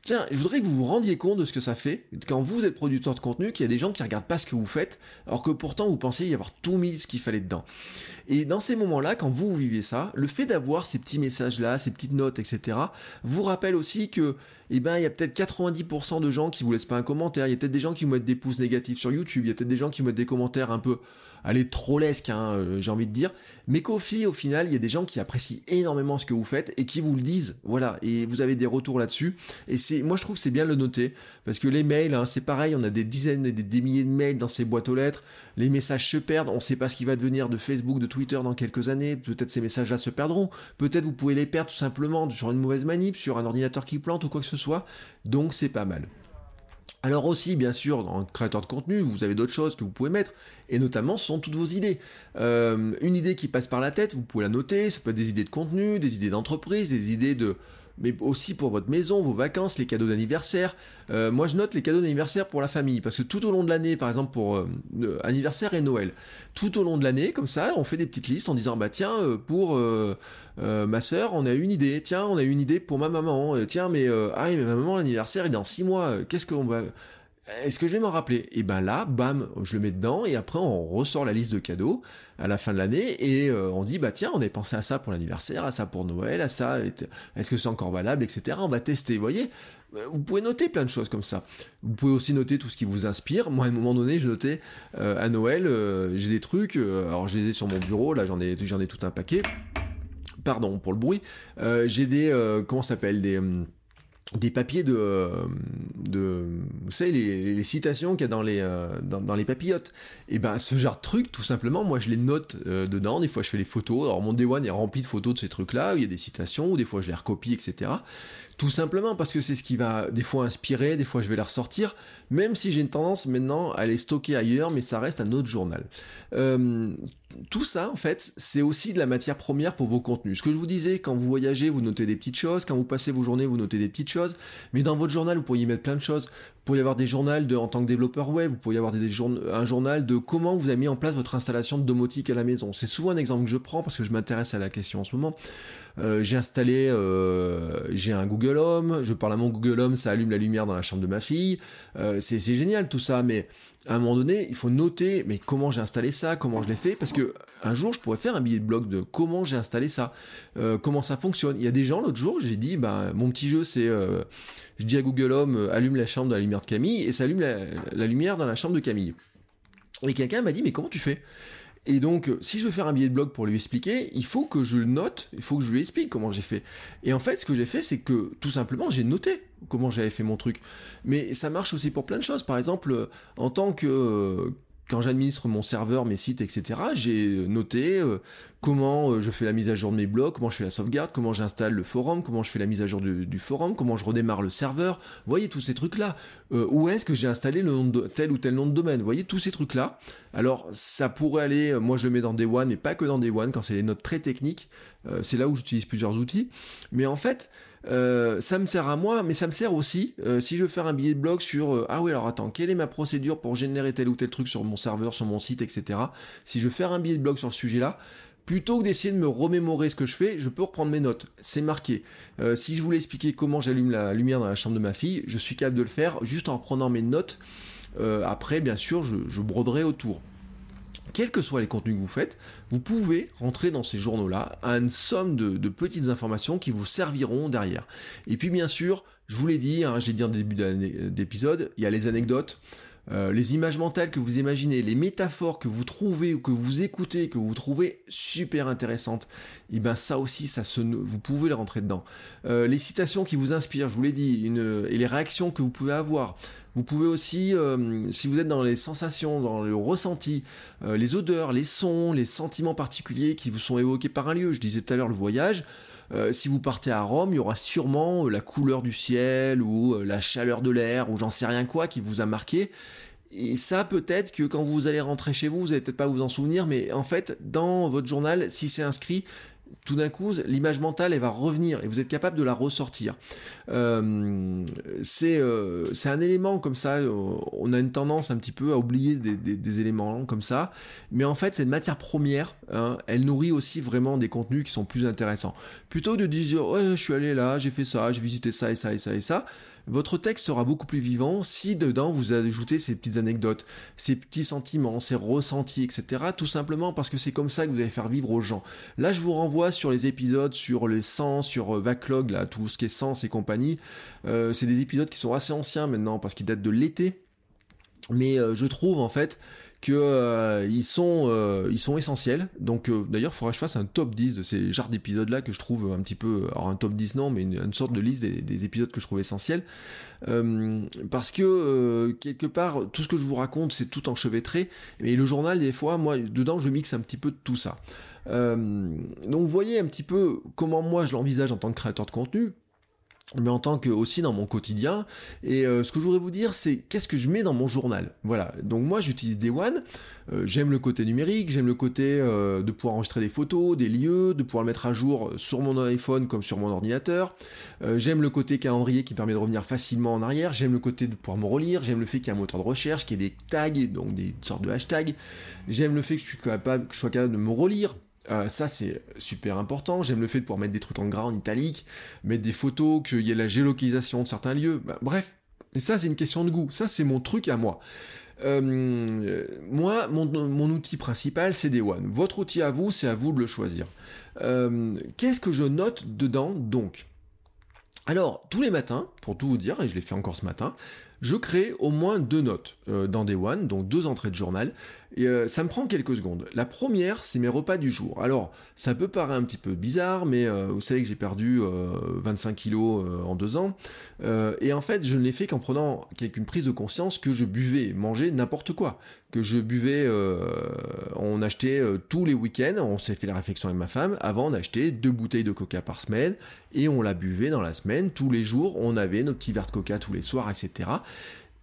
Tiens, je voudrais que vous vous rendiez compte de ce que ça fait quand vous êtes producteur de contenu, qu'il y a des gens qui regardent pas ce que vous faites, alors que pourtant vous pensez y avoir tout mis ce qu'il fallait dedans. Et dans ces moments-là, quand vous, vivez ça, le fait d'avoir ces petits messages-là, ces petites notes, etc., vous rappelle aussi que, eh ben, il y a peut-être 90% de gens qui vous laissent pas un commentaire, il y a peut-être des gens qui vous mettent des pouces négatifs sur YouTube, il y a peut-être des gens qui vous mettent des commentaires un peu, allez, trollesques, hein, euh, j'ai envie de dire, mais qu'au au final, il y a des gens qui apprécient énormément ce que vous faites et qui vous le disent, voilà, et vous avez des retours là-dessus, et c'est, moi je trouve que c'est bien de le noter, parce que les mails, hein, c'est pareil, on a des dizaines et des, milliers de mails dans ces boîtes aux lettres, les messages se perdent, on ne sait pas ce qui va devenir de Facebook, de Twitter dans quelques années, peut-être ces messages-là se perdront, peut-être vous pouvez les perdre tout simplement sur une mauvaise manip, sur un ordinateur qui plante ou quoi que ce soit, donc c'est pas mal. Alors aussi, bien sûr, dans le créateur de contenu, vous avez d'autres choses que vous pouvez mettre, et notamment ce sont toutes vos idées. Euh, une idée qui passe par la tête, vous pouvez la noter, ça peut être des idées de contenu, des idées d'entreprise, des idées de, mais aussi pour votre maison, vos vacances, les cadeaux d'anniversaire. Euh, moi, je note les cadeaux d'anniversaire pour la famille, parce que tout au long de l'année, par exemple pour euh, anniversaire et Noël, tout au long de l'année, comme ça, on fait des petites listes en disant, bah tiens, euh, pour ma soeur, on a une idée, tiens, on a une idée pour ma maman, tiens, mais ah, mais ma maman, l'anniversaire est dans six mois, qu'est-ce qu'on va... Est-ce que je vais m'en rappeler? Et ben là, bam, je le mets dedans et après on ressort la liste de cadeaux à la fin de l'année et euh, on dit bah tiens, on avait pensé à ça pour l'anniversaire, à ça pour Noël, à ça. Est-ce que c'est encore valable, etc. On va tester. Vous voyez, euh, vous pouvez noter plein de choses comme ça. Vous pouvez aussi noter tout ce qui vous inspire. Moi, à un moment donné, je notais euh, à Noël, j'ai des trucs. alors, je les ai sur mon bureau. Là, j'en ai, j'en ai tout un paquet. Pardon pour le bruit. j'ai des, comment s'appelle? Des hum, des papiers de, de vous savez les, citations qu'il y a dans les euh, dans, les papillotes. Et ben ce genre de truc tout simplement moi je les note euh, dedans. Des fois je fais les photos. Alors mon Day One est rempli de photos de ces trucs là où il y a des citations ou des fois je les recopie etc tout simplement parce que c'est ce qui va des fois inspirer, des fois je vais les ressortir, même si j'ai une tendance maintenant à les stocker ailleurs, mais ça reste un autre journal. Euh, tout ça, en fait, c'est aussi de la matière première pour vos contenus. Ce que je vous disais, quand vous voyagez, vous notez des petites choses, quand vous passez vos journées, vous notez des petites choses, mais dans votre journal, vous pourriez mettre plein de choses. Vous pourriez avoir des journaux de, en tant que développeur web, vous pourriez avoir des, un journal de comment vous avez mis en place votre installation de domotique à la maison. C'est souvent un exemple que je prends parce que je m'intéresse à la question en ce moment. Euh, j'ai installé, euh, j'ai un Google Home, je parle à mon Google Home, ça allume la lumière dans la chambre de ma fille. Euh, c'est génial tout ça, mais à un moment donné, il faut noter, mais comment j'ai installé ça, comment je l'ai fait, parce que un jour, je pourrais faire un billet de blog de comment j'ai installé ça, comment ça fonctionne. Il y a des gens, l'autre jour, j'ai dit, bah, mon petit jeu, c'est, je dis à Google Home, allume la chambre de la lumière de Camille, et ça allume la lumière dans la chambre de Camille. Et quelqu'un m'a dit, mais comment tu fais? Et donc, si je veux faire un billet de blog pour lui expliquer, il faut que je note, il faut que je lui explique comment j'ai fait. Et en fait, ce que j'ai fait, c'est que tout simplement, j'ai noté comment j'avais fait mon truc. Mais ça marche aussi pour plein de choses. Par exemple, en tant que quand j'administre mon serveur, mes sites, etc., j'ai noté euh, comment euh, je fais la mise à jour de mes blogs, comment je fais la sauvegarde, comment j'installe le forum, comment je fais la mise à jour du, forum, comment je redémarre le serveur. Vous voyez tous ces trucs-là. Euh, où est-ce que j'ai installé le tel ou tel nom de domaine? Vous voyez tous ces trucs-là. Alors ça pourrait aller, moi je le mets dans Day One, mais pas que dans Day One, quand c'est des notes très techniques. c'est là où j'utilise plusieurs outils. Mais en fait, euh, ça me sert à moi, mais ça me sert aussi euh, si je veux faire un billet de blog sur euh, ah oui alors attends quelle est ma procédure pour générer tel ou tel truc sur mon serveur, sur mon site, etc. Si je veux faire un billet de blog sur ce sujet-là, plutôt que d'essayer de me remémorer ce que je fais, je peux reprendre mes notes. C'est marqué. si je voulais expliquer comment j'allume la lumière dans la chambre de ma fille, je suis capable de le faire juste en reprenant mes notes. après, bien sûr, je broderai autour quels que soient les contenus que vous faites, vous pouvez rentrer dans ces journaux-là une somme de, petites informations qui vous serviront derrière. Et puis bien sûr, je vous l'ai dit, hein, j'ai dit en début d'épisode, il y a les anecdotes. Euh, les images mentales que vous imaginez, les métaphores que vous trouvez ou que vous écoutez, que vous trouvez super intéressantes, et eh ben ça aussi, ça se, vous pouvez les rentrer dedans. Euh, les citations qui vous inspirent, je vous l'ai dit, et les réactions que vous pouvez avoir. Vous pouvez aussi, euh, si vous êtes dans les sensations, dans le ressenti, les odeurs, les sons, les sentiments particuliers qui vous sont évoqués par un lieu. Je disais tout à l'heure le voyage. Si vous partez à Rome, il y aura sûrement la couleur du ciel ou la chaleur de l'air ou j'en sais rien quoi qui vous a marqué. Et ça, peut-être que quand vous allez rentrer chez vous, vous allez peut-être pas vous en souvenir, mais en fait, dans votre journal, si c'est inscrit, tout d'un coup, l'image mentale, elle va revenir et vous êtes capable de la ressortir. Euh, euh, c'est un élément comme ça, euh, on a une tendance un petit peu à oublier des, éléments comme ça, mais en fait, cette matière première, hein, elle nourrit aussi vraiment des contenus qui sont plus intéressants. Plutôt de dire, ouais, je suis allé là, j'ai fait ça, j'ai visité ça et ça et ça et ça, votre texte sera beaucoup plus vivant si dedans vous ajoutez ces petites anecdotes, ces petits sentiments, ces ressentis, etc. Tout simplement parce que c'est comme ça que vous allez faire vivre aux gens. Là, je vous renvoie sur les épisodes sur les sens, sur Backlog, là, tout ce qui est sens et compagnie. c'est des épisodes qui sont assez anciens maintenant parce qu'ils datent de l'été. Mais je trouve en fait que euh, ils sont euh, ils sont essentiels. Donc euh, d'ailleurs, il faudrait que je fasse un top 10 de ces genres d'épisodes là que je trouve un petit peu alors un top 10 non, mais une, sorte de liste des, épisodes que je trouve essentiels parce que quelque part tout ce que je vous raconte, c'est tout enchevêtré, mais le journal des fois moi dedans je mixe un petit peu de tout ça. donc vous voyez un petit peu comment moi je l'envisage en tant que créateur de contenu mais en tant que aussi dans mon quotidien. Et euh, ce que je voudrais vous dire, c'est qu'est-ce que je mets dans mon journal? Voilà. Donc moi, j'utilise Day One. Euh, j'aime le côté numérique, j'aime le côté euh, de pouvoir enregistrer des photos, des lieux, de pouvoir le mettre à jour sur mon iPhone comme sur mon ordinateur. j'aime le côté calendrier qui permet de revenir facilement en arrière. J'aime le côté de pouvoir me relire. J'aime le fait qu'il y ait un moteur de recherche, qu'il y ait des tags, donc des sortes de hashtags. J'aime le fait que je, suis capable, que je sois capable de me relire euh, ça c'est super important. J'aime le fait de pouvoir mettre des trucs en gras, en italique, mettre des photos, qu'il y ait la géolocalisation de certains lieux. Bah, bref, mais ça c'est une question de goût. Ça c'est mon truc à moi. Euh, moi, mon, outil principal, c'est Day One. Votre outil à vous, c'est à vous de le choisir. Euh, qu'est-ce que je note dedans donc? Alors, tous les matins, pour tout vous dire, et je l'ai fait encore ce matin, je crée au moins deux notes dans Day One, donc deux entrées de journal. Et euh, ça me prend quelques secondes. La première, c'est mes repas du jour. Alors, ça peut paraître un petit peu bizarre, mais euh, vous savez que j'ai perdu 25 euh, kilos en deux ans. et en fait, je ne l'ai fait qu'en prenant avec une prise de conscience que je buvais, mangeais n'importe quoi. Que je buvais, on achetait tous les week-ends, on s'est fait la réflexion avec ma femme, avant on achetait deux bouteilles de coca par semaine, et on la buvait dans la semaine, tous les jours, on avait nos petits verres de coca tous les soirs, etc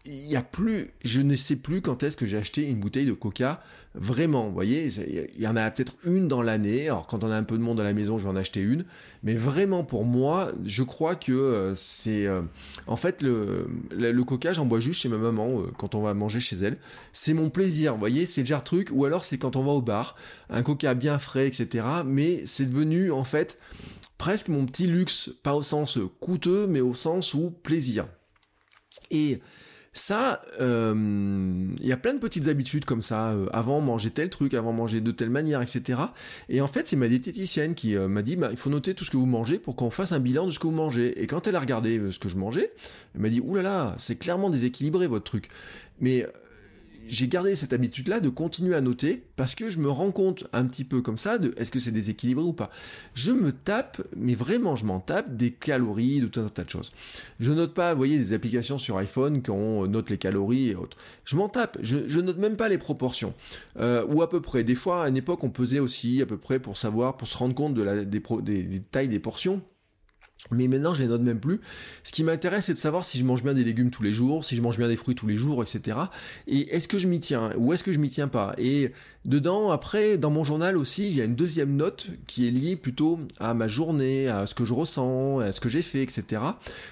il y a plus, je ne sais plus quand est-ce que j'ai acheté une bouteille de coca. Vraiment, vous voyez, il y en a peut-être une dans l'année. Alors quand on a un peu de monde à la maison, je vais en acheter une. Mais vraiment pour moi, je crois que euh, c'est, euh, en fait, le, coca, j'en bois juste chez ma maman euh, quand on va manger chez elle. C'est mon plaisir, vous voyez, c'est le genre truc. Ou alors c'est quand on va au bar, un coca bien frais, etc. Mais c'est devenu en fait presque mon petit luxe, pas au sens coûteux, mais au sens où plaisir. Et ça, euh, il y a plein de petites habitudes comme ça. Euh, avant manger tel truc, avant manger de telle manière, etc. Et en fait, c'est ma diététicienne qui euh, m'a dit, bah, il faut noter tout ce que vous mangez pour qu'on fasse un bilan de ce que vous mangez. Et quand elle a regardé ce que je mangeais, elle m'a dit, oulala, là là, c'est clairement déséquilibré votre truc. Mais j'ai gardé cette habitude-là de continuer à noter parce que je me rends compte un petit peu comme ça de est-ce que c'est déséquilibré ou pas. Je me tape, mais vraiment je m'en tape des calories, de tout un tas de choses. Je note pas, vous voyez, des applications sur iPhone qui on note les calories et autres. Je m'en tape, je, je, note même pas les proportions. Euh, ou à peu près. Des fois, à une époque, on pesait aussi à peu près pour savoir, pour se rendre compte de la, des, des tailles des portions. Mais maintenant, je les note même plus. Ce qui m'intéresse, c'est de savoir si je mange bien des légumes tous les jours, si je mange bien des fruits tous les jours, etc. Et est-ce que je m'y tiens ou est-ce que je m'y tiens pas? Et dedans, après, dans mon journal aussi, il y a une deuxième note qui est liée plutôt à ma journée, à ce que je ressens, à ce que j'ai fait, etc.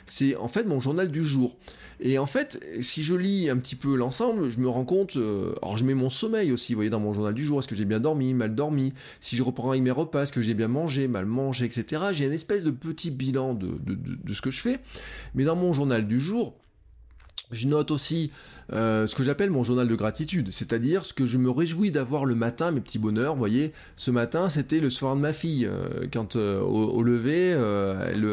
C'est en fait mon journal du jour. Et en fait, si je lis un petit peu l'ensemble, je me rends compte, euh, alors je mets mon sommeil aussi, vous voyez, dans mon journal du jour, est-ce que j'ai bien dormi, mal dormi, si je reprends avec mes repas, est-ce que j'ai bien mangé, mal mangé, etc. J'ai une espèce de petit bilan de, ce que je fais. Mais dans mon journal du jour, je note aussi euh, ce que j'appelle mon journal de gratitude, c'est-à-dire ce que je me réjouis d'avoir le matin, mes petits bonheurs. Vous voyez, ce matin, c'était le soir de ma fille. Euh, quand au, lever, elle,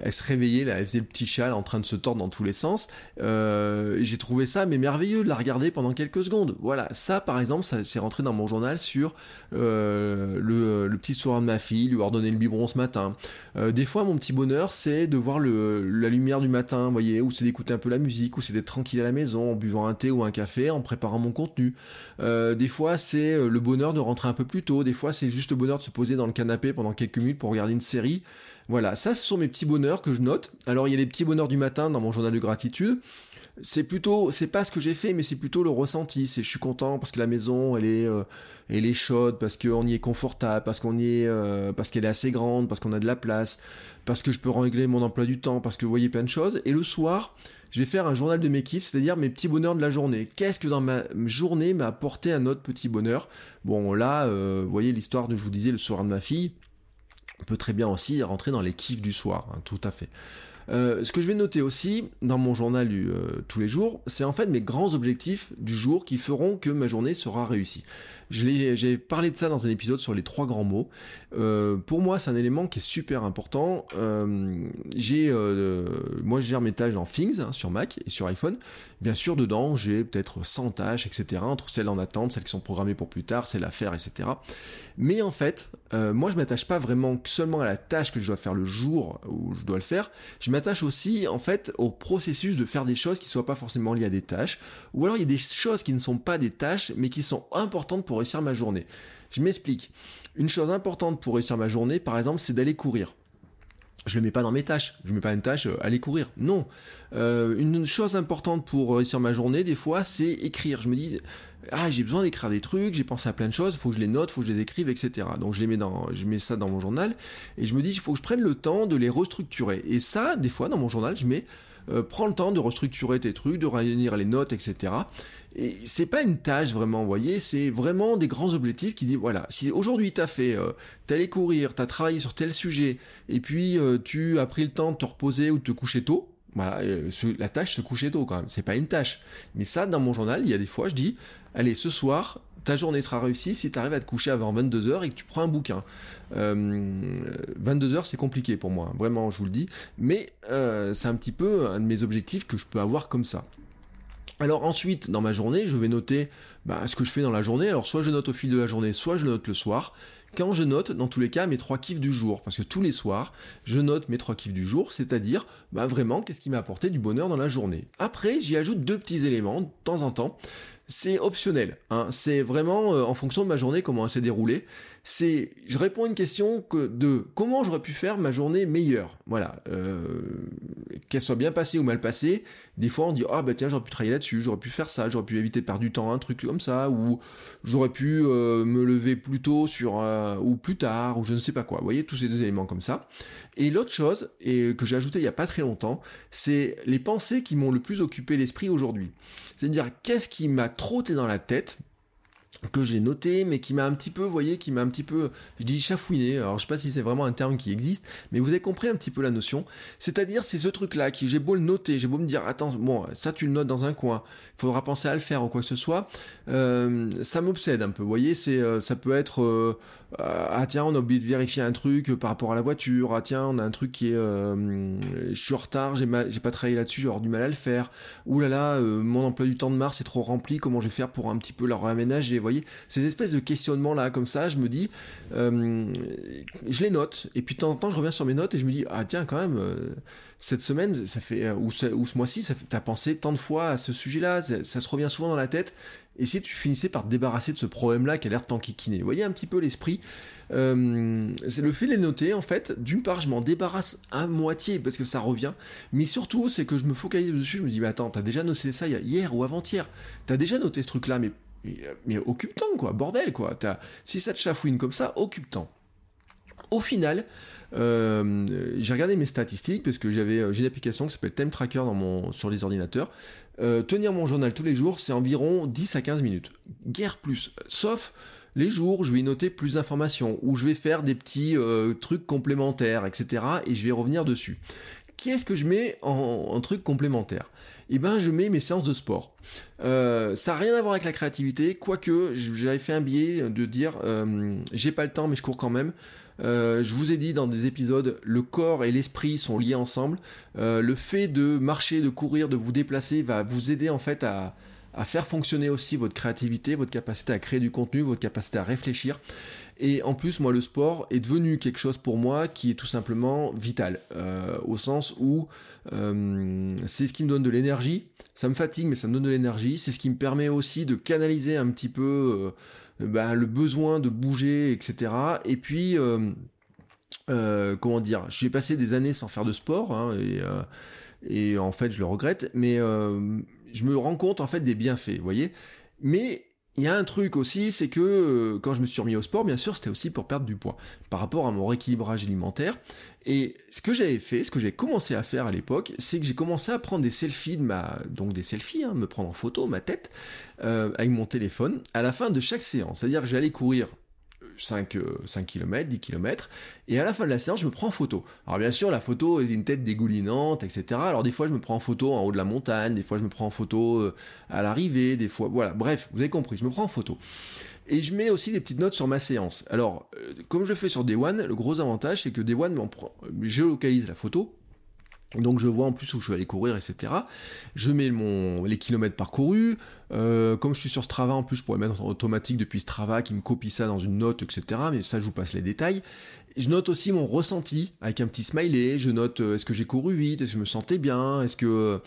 elle se réveillait, là, elle faisait le petit châle en train de se tordre dans tous les sens. Euh, j'ai trouvé ça mais merveilleux de la regarder pendant quelques secondes. Voilà, ça par exemple, ça s'est rentré dans mon journal sur euh, le, petit soir de ma fille, lui avoir donné le biberon ce matin. Euh, des fois, mon petit bonheur, c'est de voir le, la lumière du matin, vous voyez, ou c'est d'écouter un peu la musique, ou c'est d'être tranquille à la maison en buvant un thé ou un café, en préparant mon contenu. des fois, c'est le bonheur de rentrer un peu plus tôt. Des fois, c'est juste le bonheur de se poser dans le canapé pendant quelques minutes pour regarder une série. Voilà, ça ce sont mes petits bonheurs que je note. Alors il y a les petits bonheurs du matin dans mon journal de gratitude. C'est plutôt, c'est pas ce que j'ai fait, mais c'est plutôt le ressenti. C'est je suis content parce que la maison elle est, euh, elle est chaude, parce qu'on y est confortable, parce qu'on y est, euh, parce qu'elle est assez grande, parce qu'on a de la place, parce que je peux régler mon emploi du temps, parce que vous voyez plein de choses. Et le soir, je vais faire un journal de mes kiffs, c'est-à-dire mes petits bonheurs de la journée. Qu'est-ce que dans ma journée m'a apporté un autre petit bonheur? Bon là, euh, vous voyez l'histoire de je vous disais le soir de ma fille peut très bien aussi rentrer dans les kiffs du soir, hein, tout à fait. ce que je vais noter aussi dans mon journal tous les jours, c'est en fait mes grands objectifs du jour qui feront que ma journée sera réussie. J'ai parlé de ça dans un épisode sur les trois grands mots. Euh, pour moi, c'est un élément qui est super important. Euh, j'ai, euh, moi, je gère mes tâches dans Things hein, sur Mac et sur iPhone. Bien sûr, dedans, j'ai peut-être 100 tâches, etc. Entre celles en attente, celles qui sont programmées pour plus tard, celles à faire, etc. Mais en fait, moi, je m'attache pas vraiment seulement à la tâche que je dois faire le jour où je dois le faire. Je m'attache aussi, en fait, au processus de faire des choses qui soient pas forcément liées à des tâches. Ou alors, il y a des choses qui ne sont pas des tâches, mais qui sont importantes pour réussir ma journée. Je m'explique. Une chose importante pour réussir ma journée, par exemple, c'est d'aller courir. Je ne le mets pas dans mes tâches. Je ne mets pas une tâche, euh, aller courir. Non. Euh, une chose importante pour réussir ma journée, des fois, c'est écrire. Je me dis, ah, j'ai besoin d'écrire des trucs, j'ai pensé à plein de choses, il faut que je les note, il faut que je les écrive, etc. Donc je les mets dans, je mets ça dans mon journal et je me dis, il faut que je prenne le temps de les restructurer. Et ça, des fois, dans mon journal, je mets, euh, prends le temps de restructurer tes trucs, de réunir les notes, etc. C'est pas une tâche vraiment, vous voyez, c'est vraiment des grands objectifs qui disent voilà, si aujourd'hui t'as fait, euh, t'es allé courir, t'as travaillé sur tel sujet, et puis euh, tu as pris le temps de te reposer ou de te coucher tôt, voilà, euh, la tâche se coucher tôt quand même, c'est pas une tâche. Mais ça, dans mon journal, il y a des fois, je dis, allez, ce soir, ta journée sera réussie si tu arrives à te coucher avant 22h et que tu prends un bouquin. 22h, c'est compliqué pour moi, vraiment, je vous le dis. Mais c'est un petit peu un de mes objectifs que je peux avoir comme ça. Alors ensuite, dans ma journée, je vais noter bah, ce que je fais dans la journée. Alors soit je note au fil de la journée, soit je note le soir. Quand je note, dans tous les cas, mes trois kiffs du jour, parce que tous les soirs, je note mes trois kiffs du jour, c'est-à-dire bah, vraiment qu'est-ce qui m'a apporté du bonheur dans la journée. Après, j'y ajoute deux petits éléments de temps en temps. C'est optionnel, hein. c'est vraiment euh, en fonction de ma journée comment elle s'est déroulée c'est je réponds à une question que de comment j'aurais pu faire ma journée meilleure. Voilà, euh, qu'elle soit bien passée ou mal passée. Des fois, on dit ah bah tiens j'aurais pu travailler là-dessus, j'aurais pu faire ça, j'aurais pu éviter de perdre du temps, un truc comme ça, ou j'aurais pu euh, me lever plus tôt sur euh, ou plus tard, ou je ne sais pas quoi. Vous voyez tous ces deux éléments comme ça. Et l'autre chose et que j'ai ajouté il y a pas très longtemps, c'est les pensées qui m'ont le plus occupé l'esprit aujourd'hui. C'est-à-dire qu'est-ce qui m'a trotté dans la tête que j'ai noté, mais qui m'a un petit peu, vous voyez, qui m'a un petit peu, je dis chafouiné, alors je sais pas si c'est vraiment un terme qui existe, mais vous avez compris un petit peu la notion. C'est-à-dire, c'est ce truc-là qui, j'ai beau le noter, j'ai beau me dire, attends, bon, ça tu le notes dans un coin, il faudra penser à le faire ou quoi que ce soit, euh, ça m'obsède un peu, vous voyez, c'est, euh, ça peut être, euh, ah tiens, on a oublié de vérifier un truc par rapport à la voiture, ah tiens, on a un truc qui est, je suis en retard, j'ai, j'ai pas travaillé là-dessus, j'ai du mal à le faire, ouh là là, mon emploi du temps de mars est trop rempli, comment je vais faire pour un petit peu le réaménager, vous voyez, ces espèces de questionnements là comme ça, je me dis, euh, je les note, et puis de temps en temps je reviens sur mes notes et je me dis, ah tiens quand même, euh, cette semaine, ça fait, ou ce, mois-ci, t'as pensé tant de fois à ce sujet-là, ça, se revient souvent dans la tête, et si tu finissais par te débarrasser de ce problème-là qui a l'air t'enquiquiner, vous voyez un petit peu l'esprit, euh, c'est le fait de les noter, en fait, d'une part je m'en débarrasse à moitié parce que ça revient, mais surtout c'est que je me focalise dessus, je me dis, mais attends, t'as déjà noté ça hier ou avant-hier, t'as déjà noté ce truc-là, mais mais, occupe-temps, quoi, bordel, quoi. si ça te chafouine comme ça, occupe-temps. Au final, euh, j'ai regardé mes statistiques parce que j'avais euh, j'ai une application qui s'appelle Time Tracker dans mon, sur les ordinateurs. Euh, tenir mon journal tous les jours, c'est environ 10 à 15 minutes. Guère plus. Sauf les jours où je vais noter plus d'informations, où je vais faire des petits trucs complémentaires, etc. Et je vais revenir dessus. Qu'est-ce que je mets en, en truc complémentaire? Eh ben je mets mes séances de sport. Euh, ça n'a rien à voir avec la créativité, quoique j'avais fait un billet de dire euh, j'ai pas le temps mais je cours quand même. Euh, je vous ai dit dans des épisodes, le corps et l'esprit sont liés ensemble. le fait de marcher, de courir, de vous déplacer va vous aider en fait à faire fonctionner aussi votre créativité, votre capacité à créer du contenu, votre capacité à réfléchir. Et en plus, moi, le sport est devenu quelque chose pour moi qui est tout simplement vital, euh, au sens où euh, c'est ce qui me donne de l'énergie. Ça me fatigue, mais ça me donne de l'énergie. C'est ce qui me permet aussi de canaliser un petit peu euh, bah, le besoin de bouger, etc. Et puis, comment dire, j'ai passé des années sans faire de sport, hein, et, et, en fait, je le regrette, mais je me rends compte en fait des bienfaits, vous voyez. Mais il y a un truc aussi, c'est que euh, quand je me suis remis au sport, bien sûr, c'était aussi pour perdre du poids, par rapport à mon rééquilibrage alimentaire. Et ce que j'avais fait, ce que j'ai commencé à faire à l'époque, c'est que j'ai commencé à prendre des selfies de ma, donc des selfies, hein, me prendre en photo ma tête euh, avec mon téléphone à la fin de chaque séance. C'est-à-dire que j'allais courir 5, 5 km, 10 km, et à la fin de la séance, je me prends en photo. Alors bien sûr, la photo est une tête dégoulinante, etc. Alors des fois, je me prends en photo en haut de la montagne, des fois, je me prends en photo euh, à l'arrivée, des fois, voilà, bref, vous avez compris, je me prends en photo. Et je mets aussi des petites notes sur ma séance. Alors, euh, comme je le fais sur Day One, le gros avantage, c'est que Day One géolocalise la photo, donc je vois en plus où je vais aller courir, etc. Je mets les kilomètres parcourus. Euh, comme je suis sur Strava, en plus je pourrais mettre en automatique depuis Strava qui me copie ça dans une note, etc. Mais ça je vous passe les détails. Je note aussi mon ressenti avec un petit smiley. Je note euh, est-ce que j'ai couru vite, est-ce que je me sentais bien, est-ce que euh,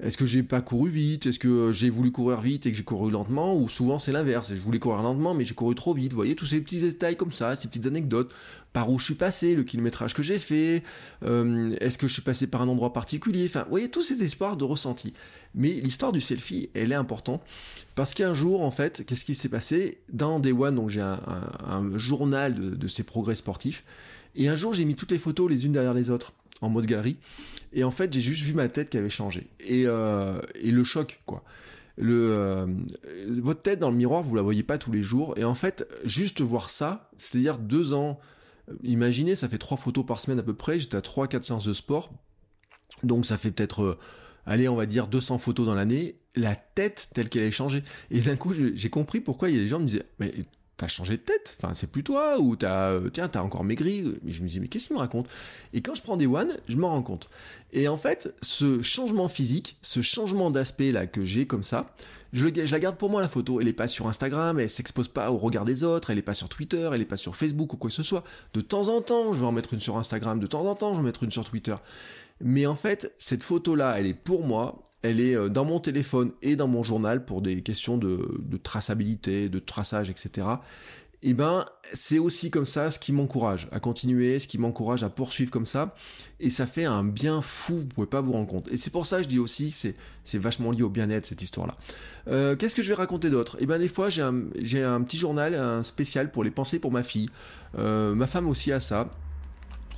est-ce que j'ai pas couru vite, est-ce que j'ai voulu courir vite et que j'ai couru lentement, ou souvent c'est l'inverse. Je voulais courir lentement mais j'ai couru trop vite. Vous voyez tous ces petits détails comme ça, ces petites anecdotes par où je suis passé, le kilométrage que j'ai fait, euh, est-ce que je suis passé par un endroit particulier, enfin, vous voyez, tous ces espoirs de ressenti. Mais l'histoire du selfie, elle est importante, parce qu'un jour, en fait, qu'est-ce qui s'est passé? Dans Day One, j'ai un, journal de, ces progrès sportifs, et un jour, j'ai mis toutes les photos les unes derrière les autres, en mode galerie, et en fait, j'ai juste vu ma tête qui avait changé. Et, euh, le choc, quoi. Le, euh, votre tête dans le miroir, vous la voyez pas tous les jours, et en fait, juste voir ça, c'est-à-dire deux ans Imaginez, ça fait trois photos par semaine à peu près, j'étais à 3-4 séances de sport, donc ça fait peut-être, euh, allez, on va dire 200 photos dans l'année, la tête telle qu'elle est changée. Et d'un coup, j'ai compris pourquoi il y a des gens qui me disaient, t'as changé de tête, enfin c'est plus toi, ou t'as, euh, tiens, t'as encore maigri. Mais je me dis, mais qu'est-ce qu'il me raconte? Et quand je prends des one, je m'en rends compte. Et en fait, ce changement physique, ce changement d'aspect là que j'ai comme ça, je, la garde pour moi la photo. Elle est pas sur Instagram, elle s'expose pas au regard des autres, elle est pas sur Twitter, elle est pas sur Facebook ou quoi que ce soit. De temps en temps, je vais en mettre une sur Instagram, de temps en temps, je vais en mettre une sur Twitter. Mais en fait, cette photo-là, elle est pour moi, elle est euh, dans mon téléphone et dans mon journal pour des questions de, traçabilité, de traçage, etc. Et eh ben, c'est aussi comme ça ce qui m'encourage à continuer, ce qui m'encourage à poursuivre comme ça. Et ça fait un bien fou, vous pouvez pas vous rendre compte. Et c'est pour ça que je dis aussi que c'est vachement lié au bien-être, cette histoire-là. Euh, qu'est-ce que je vais raconter d'autre? Et eh ben, des fois, j'ai un, petit journal, un spécial pour les pensées pour ma fille. Euh, ma femme aussi a ça.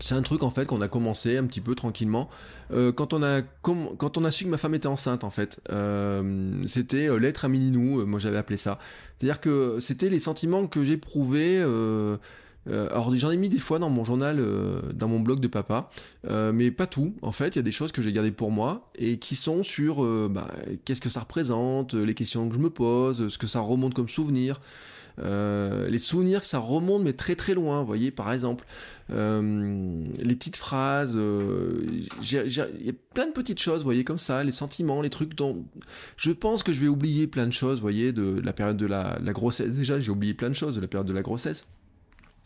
C'est un truc en fait qu'on a commencé un petit peu tranquillement euh, quand on a quand on a su que ma femme était enceinte en fait. Euh, c'était euh, l'être à mini-nous, moi j'avais appelé ça. C'est-à-dire que c'était les sentiments que j'éprouvais. alors j'en ai mis des fois dans mon journal, dans mon blog de papa, mais pas tout. En fait, il y a des choses que j'ai gardées pour moi et qui sont sur bah, qu'est-ce que ça représente, les questions que je me pose, ce que ça remonte comme souvenir. Euh, les souvenirs que ça remonte mais très très loin, vous voyez par exemple euh, les petites phrases, euh, il y a plein de petites choses, vous voyez comme ça, les sentiments, les trucs dont je pense que je vais oublier plein de choses, vous voyez, de, la période de la, grossesse déjà, j'ai oublié plein de choses de la période de la grossesse.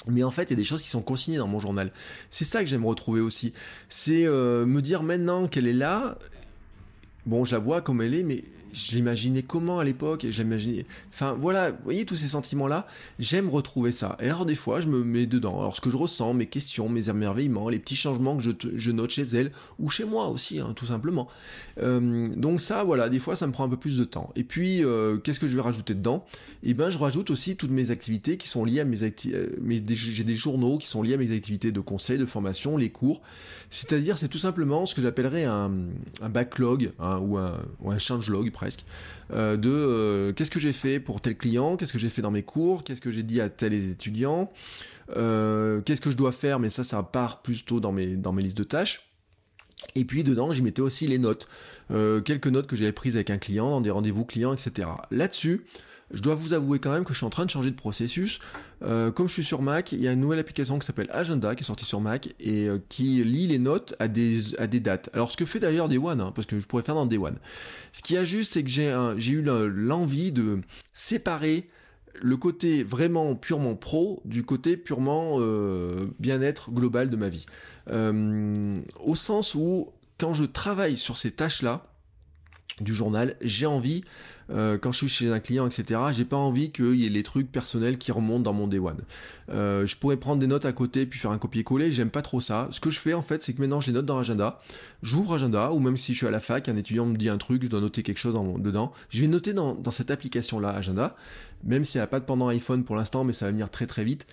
Mais en fait, il y a des choses qui sont consignées dans mon journal. C'est ça que j'aime retrouver aussi. C'est me dire maintenant qu'elle est là. Bon, je la vois comme elle est, mais je l'imaginais comment à l'époque, j'imaginais. Enfin voilà, vous voyez tous ces sentiments-là, j'aime retrouver ça. Et alors des fois, je me mets dedans. Alors ce que je ressens, mes questions, mes émerveillements, les petits changements que je, note chez elle, ou chez moi aussi, hein, tout simplement. Euh, donc ça, voilà, des fois ça me prend un peu plus de temps. Et puis, euh, qu'est-ce que je vais rajouter dedans? Eh ben, je rajoute aussi toutes mes activités qui sont liées à mes activités. Euh, j'ai des journaux qui sont liés à mes activités de conseil, de formation, les cours. C'est-à-dire, c'est tout simplement ce que j'appellerais un, backlog hein, ou, un, ou un changelog presque, euh, de euh, qu'est-ce que j'ai fait pour tel client, qu'est-ce que j'ai fait dans mes cours, qu'est-ce que j'ai dit à tel étudiant, euh, qu'est-ce que je dois faire, mais ça, ça part plutôt dans mes, dans mes listes de tâches. Et puis dedans, j'y mettais aussi les notes, quelques notes que j'avais prises avec un client, dans des rendez-vous clients, etc. Là-dessus, je dois vous avouer quand même que je suis en train de changer de processus. Euh, comme je suis sur Mac, il y a une nouvelle application qui s'appelle Agenda qui est sortie sur Mac et euh, qui lit les notes à des, dates. Alors ce que fait d'ailleurs Day One, hein, parce que je pourrais faire dans Day One. Ce qui a juste, c'est que j'ai eu l'envie de séparer le côté vraiment purement pro du côté purement euh, bien-être global de ma vie. au sens où quand je travaille sur ces tâches-là, du journal, j'ai envie euh, quand je suis chez un client, etc., j'ai pas envie qu'il y ait les trucs personnels qui remontent dans mon day one. Euh, je pourrais prendre des notes à côté puis faire un copier-coller, j'aime pas trop ça. Ce que je fais en fait, c'est que maintenant j'ai notes dans l'agenda, j'ouvre agenda, ou même si je suis à la fac, un étudiant me dit un truc, je dois noter quelque chose dedans, je vais noter dans, cette application-là, agenda, même si elle n'a pas de pendant iPhone pour l'instant, mais ça va venir très très vite.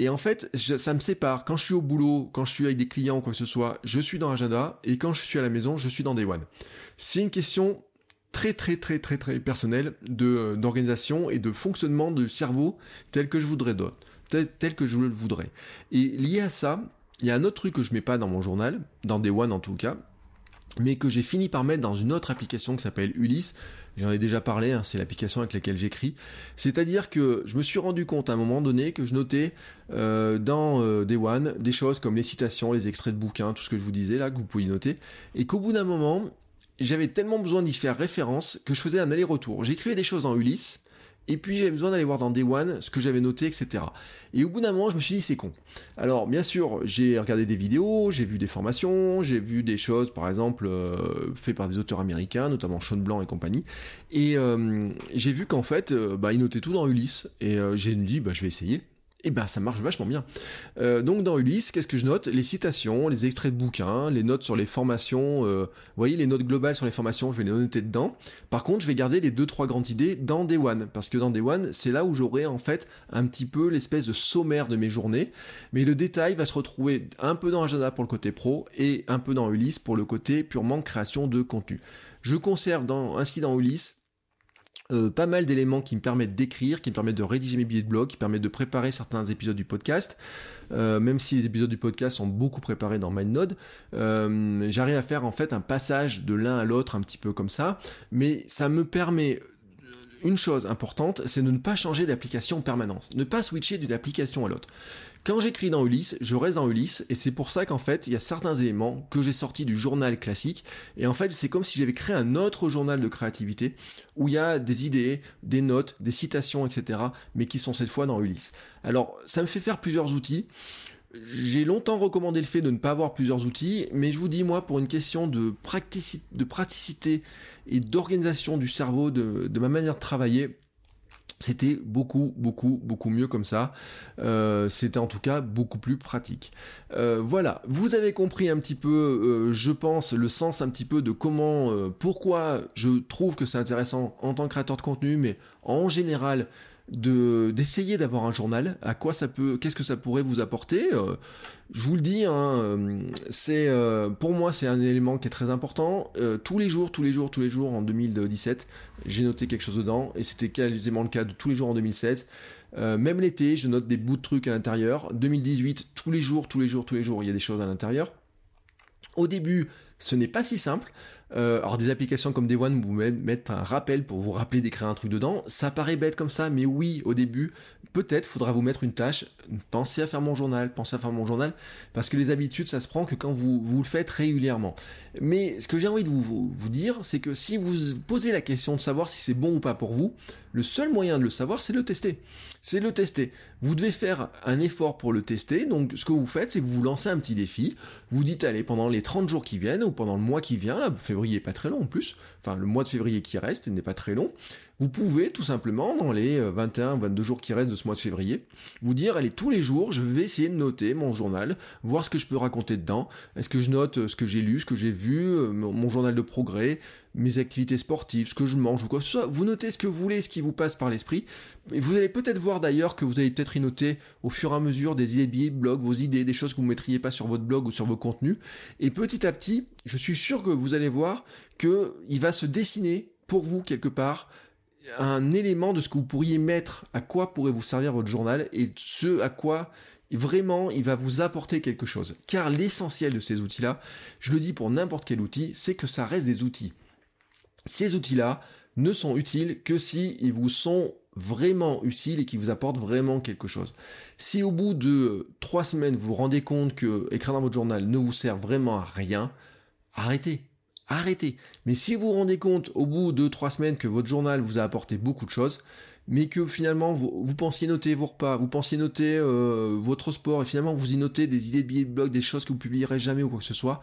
Et en fait, ça me sépare. Quand je suis au boulot, quand je suis avec des clients ou quoi que ce soit, je suis dans agenda, et quand je suis à la maison, je suis dans Day One. C'est une question très très très très très personnel de euh, d'organisation et de fonctionnement de cerveau tel que je voudrais d'autres. tel, que je le voudrais. Et lié à ça, il y a un autre truc que je mets pas dans mon journal, dans Day One en tout cas, mais que j'ai fini par mettre dans une autre application qui s'appelle Ulysse. J'en ai déjà parlé, hein, c'est l'application avec laquelle j'écris. C'est-à-dire que je me suis rendu compte à un moment donné que je notais euh, dans euh, Day One des choses comme les citations, les extraits de bouquins, tout ce que je vous disais là, que vous pouvez noter, et qu'au bout d'un moment, j'avais tellement besoin d'y faire référence que je faisais un aller-retour. J'écrivais des choses en Ulysse, et puis j'avais besoin d'aller voir dans Day One ce que j'avais noté, etc. Et au bout d'un moment, je me suis dit c'est con. Alors bien sûr, j'ai regardé des vidéos, j'ai vu des formations, j'ai vu des choses, par exemple, euh, faites par des auteurs américains, notamment Sean Blanc et compagnie. Et euh, j'ai vu qu'en fait, euh, bah, ils notaient tout dans Ulysse. Et j'ai dit, bah, je vais essayer et eh ben ça marche vachement bien. Euh, donc dans Ulysse, qu'est-ce que je note? Les citations, les extraits de bouquins, les notes sur les formations, euh, vous voyez les notes globales sur les formations, je vais les noter dedans. Par contre, je vais garder les deux trois grandes idées dans Day One, parce que dans Day One, c'est là où j'aurai en fait un petit peu l'espèce de sommaire de mes journées, mais le détail va se retrouver un peu dans Agenda pour le côté pro et un peu dans Ulysse pour le côté purement création de contenu. Je conserve dans, ainsi dans Ulysse euh, pas mal d'éléments qui me permettent d'écrire, qui me permettent de rédiger mes billets de blog, qui permettent de préparer certains épisodes du podcast. Euh, même si les épisodes du podcast sont beaucoup préparés dans MindNode, euh, j'arrive à faire en fait un passage de l'un à l'autre un petit peu comme ça, mais ça me permet une chose importante, c'est de ne pas changer d'application en permanence, ne pas switcher d'une application à l'autre. Quand j'écris dans Ulysse, je reste dans Ulysse, et c'est pour ça qu'en fait, il y a certains éléments que j'ai sortis du journal classique, et en fait, c'est comme si j'avais créé un autre journal de créativité, où il y a des idées, des notes, des citations, etc., mais qui sont cette fois dans Ulysse. Alors, ça me fait faire plusieurs outils. J'ai longtemps recommandé le fait de ne pas avoir plusieurs outils, mais je vous dis, moi, pour une question de, praticité et d'organisation du cerveau, de ma manière de travailler, c'était beaucoup, beaucoup, beaucoup mieux comme ça. Euh, c'était en tout cas beaucoup plus pratique. Euh, voilà, vous avez compris un petit peu, euh, je pense, le sens un petit peu de comment, pourquoi je trouve que c'est intéressant en tant que créateur de contenu, mais en général, de d'essayer d'avoir un journal. À quoi ça peut, qu'est-ce que ça pourrait vous apporter euh, Je vous le dis, hein, euh, c'est euh, pour moi c'est un élément qui est très important. tous les jours, tous les jours, tous les jours en 2017, j'ai noté quelque chose dedans et c'était quasiment le cas de tous les jours en 2016. même l'été, je note des bouts de trucs à l'intérieur. 2018, tous les jours, tous les jours, tous les jours, il y a des choses à l'intérieur. Au début, ce n'est pas si simple. Euh, alors des applications comme Day One vous mettent un rappel pour vous rappeler d'écrire un truc dedans. Ça paraît bête comme ça, mais oui, au début, peut-être faudra vous mettre une tâche. Pensez à faire mon journal, pensez à faire mon journal, parce que les habitudes, ça se prend que quand vous, le faites régulièrement. Mais ce que j'ai envie de vous, dire, c'est que si vous posez la question de savoir si c'est bon ou pas pour vous, le seul moyen de le savoir, c'est de le tester. C'est le tester. Vous devez faire un effort pour le tester. Donc, ce que vous faites, c'est que vous vous lancez un petit défi. Vous dites, allez, pendant les 30 jours qui viennent, ou pendant le mois qui vient, là, février est pas très long en plus, enfin, le mois de février qui reste n'est pas très long, vous pouvez tout simplement, dans les 21, euh, 22 jours qui restent de ce mois de février, vous dire, allez, tous les jours, je vais essayer de noter mon journal, voir ce que je peux raconter dedans. Est-ce que je note euh, ce que j'ai lu, ce que j'ai vu, euh, mon journal de progrès, mes activités sportives, ce que je mange ou quoi que ce soit. Vous notez ce que vous voulez, ce qui vous passe par l'esprit. Vous allez peut-être voir d'ailleurs que vous allez peut-être y noter au fur et à mesure des idées de vos idées, des choses que vous ne mettriez pas sur votre blog ou sur vos contenus. Et petit à petit, je suis sûr que vous allez voir qu'il va se dessiner pour vous quelque part un élément de ce que vous pourriez mettre, à quoi pourrait vous servir votre journal et ce à quoi vraiment il va vous apporter quelque chose. Car l'essentiel de ces outils-là, je le dis pour n'importe quel outil, c'est que ça reste des outils. Ces outils-là ne sont utiles que si ils vous sont vraiment utiles et qui vous apportent vraiment quelque chose. Si au bout de trois semaines vous vous rendez compte que écrire dans votre journal ne vous sert vraiment à rien, arrêtez arrêtez. Mais si vous vous rendez compte au bout de trois semaines que votre journal vous a apporté beaucoup de choses, mais que finalement vous, pensiez noter vos repas, vous pensiez noter euh, votre sport, et finalement vous y notez des idées de billets de blog, des choses que vous publierez jamais ou quoi que ce soit,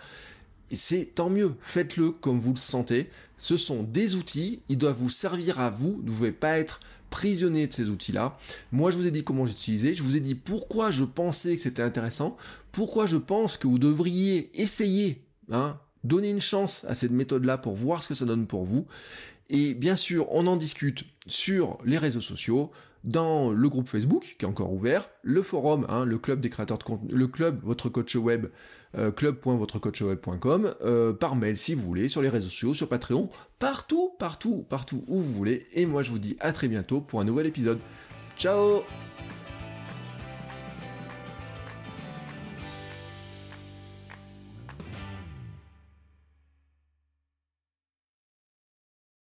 c'est tant mieux, faites-le comme vous le sentez. Ce sont des outils, ils doivent vous servir à vous, vous ne pouvez pas être prisonnier de ces outils-là. Moi, je vous ai dit comment j'utilisais, je vous ai dit pourquoi je pensais que c'était intéressant, pourquoi je pense que vous devriez essayer, hein, Donnez une chance à cette méthode-là pour voir ce que ça donne pour vous. Et bien sûr, on en discute sur les réseaux sociaux, dans le groupe Facebook qui est encore ouvert, le forum, hein, le club des créateurs de contenu, le club votre coach web, euh, euh, par mail si vous voulez, sur les réseaux sociaux, sur Patreon, partout, partout, partout où vous voulez. Et moi je vous dis à très bientôt pour un nouvel épisode. Ciao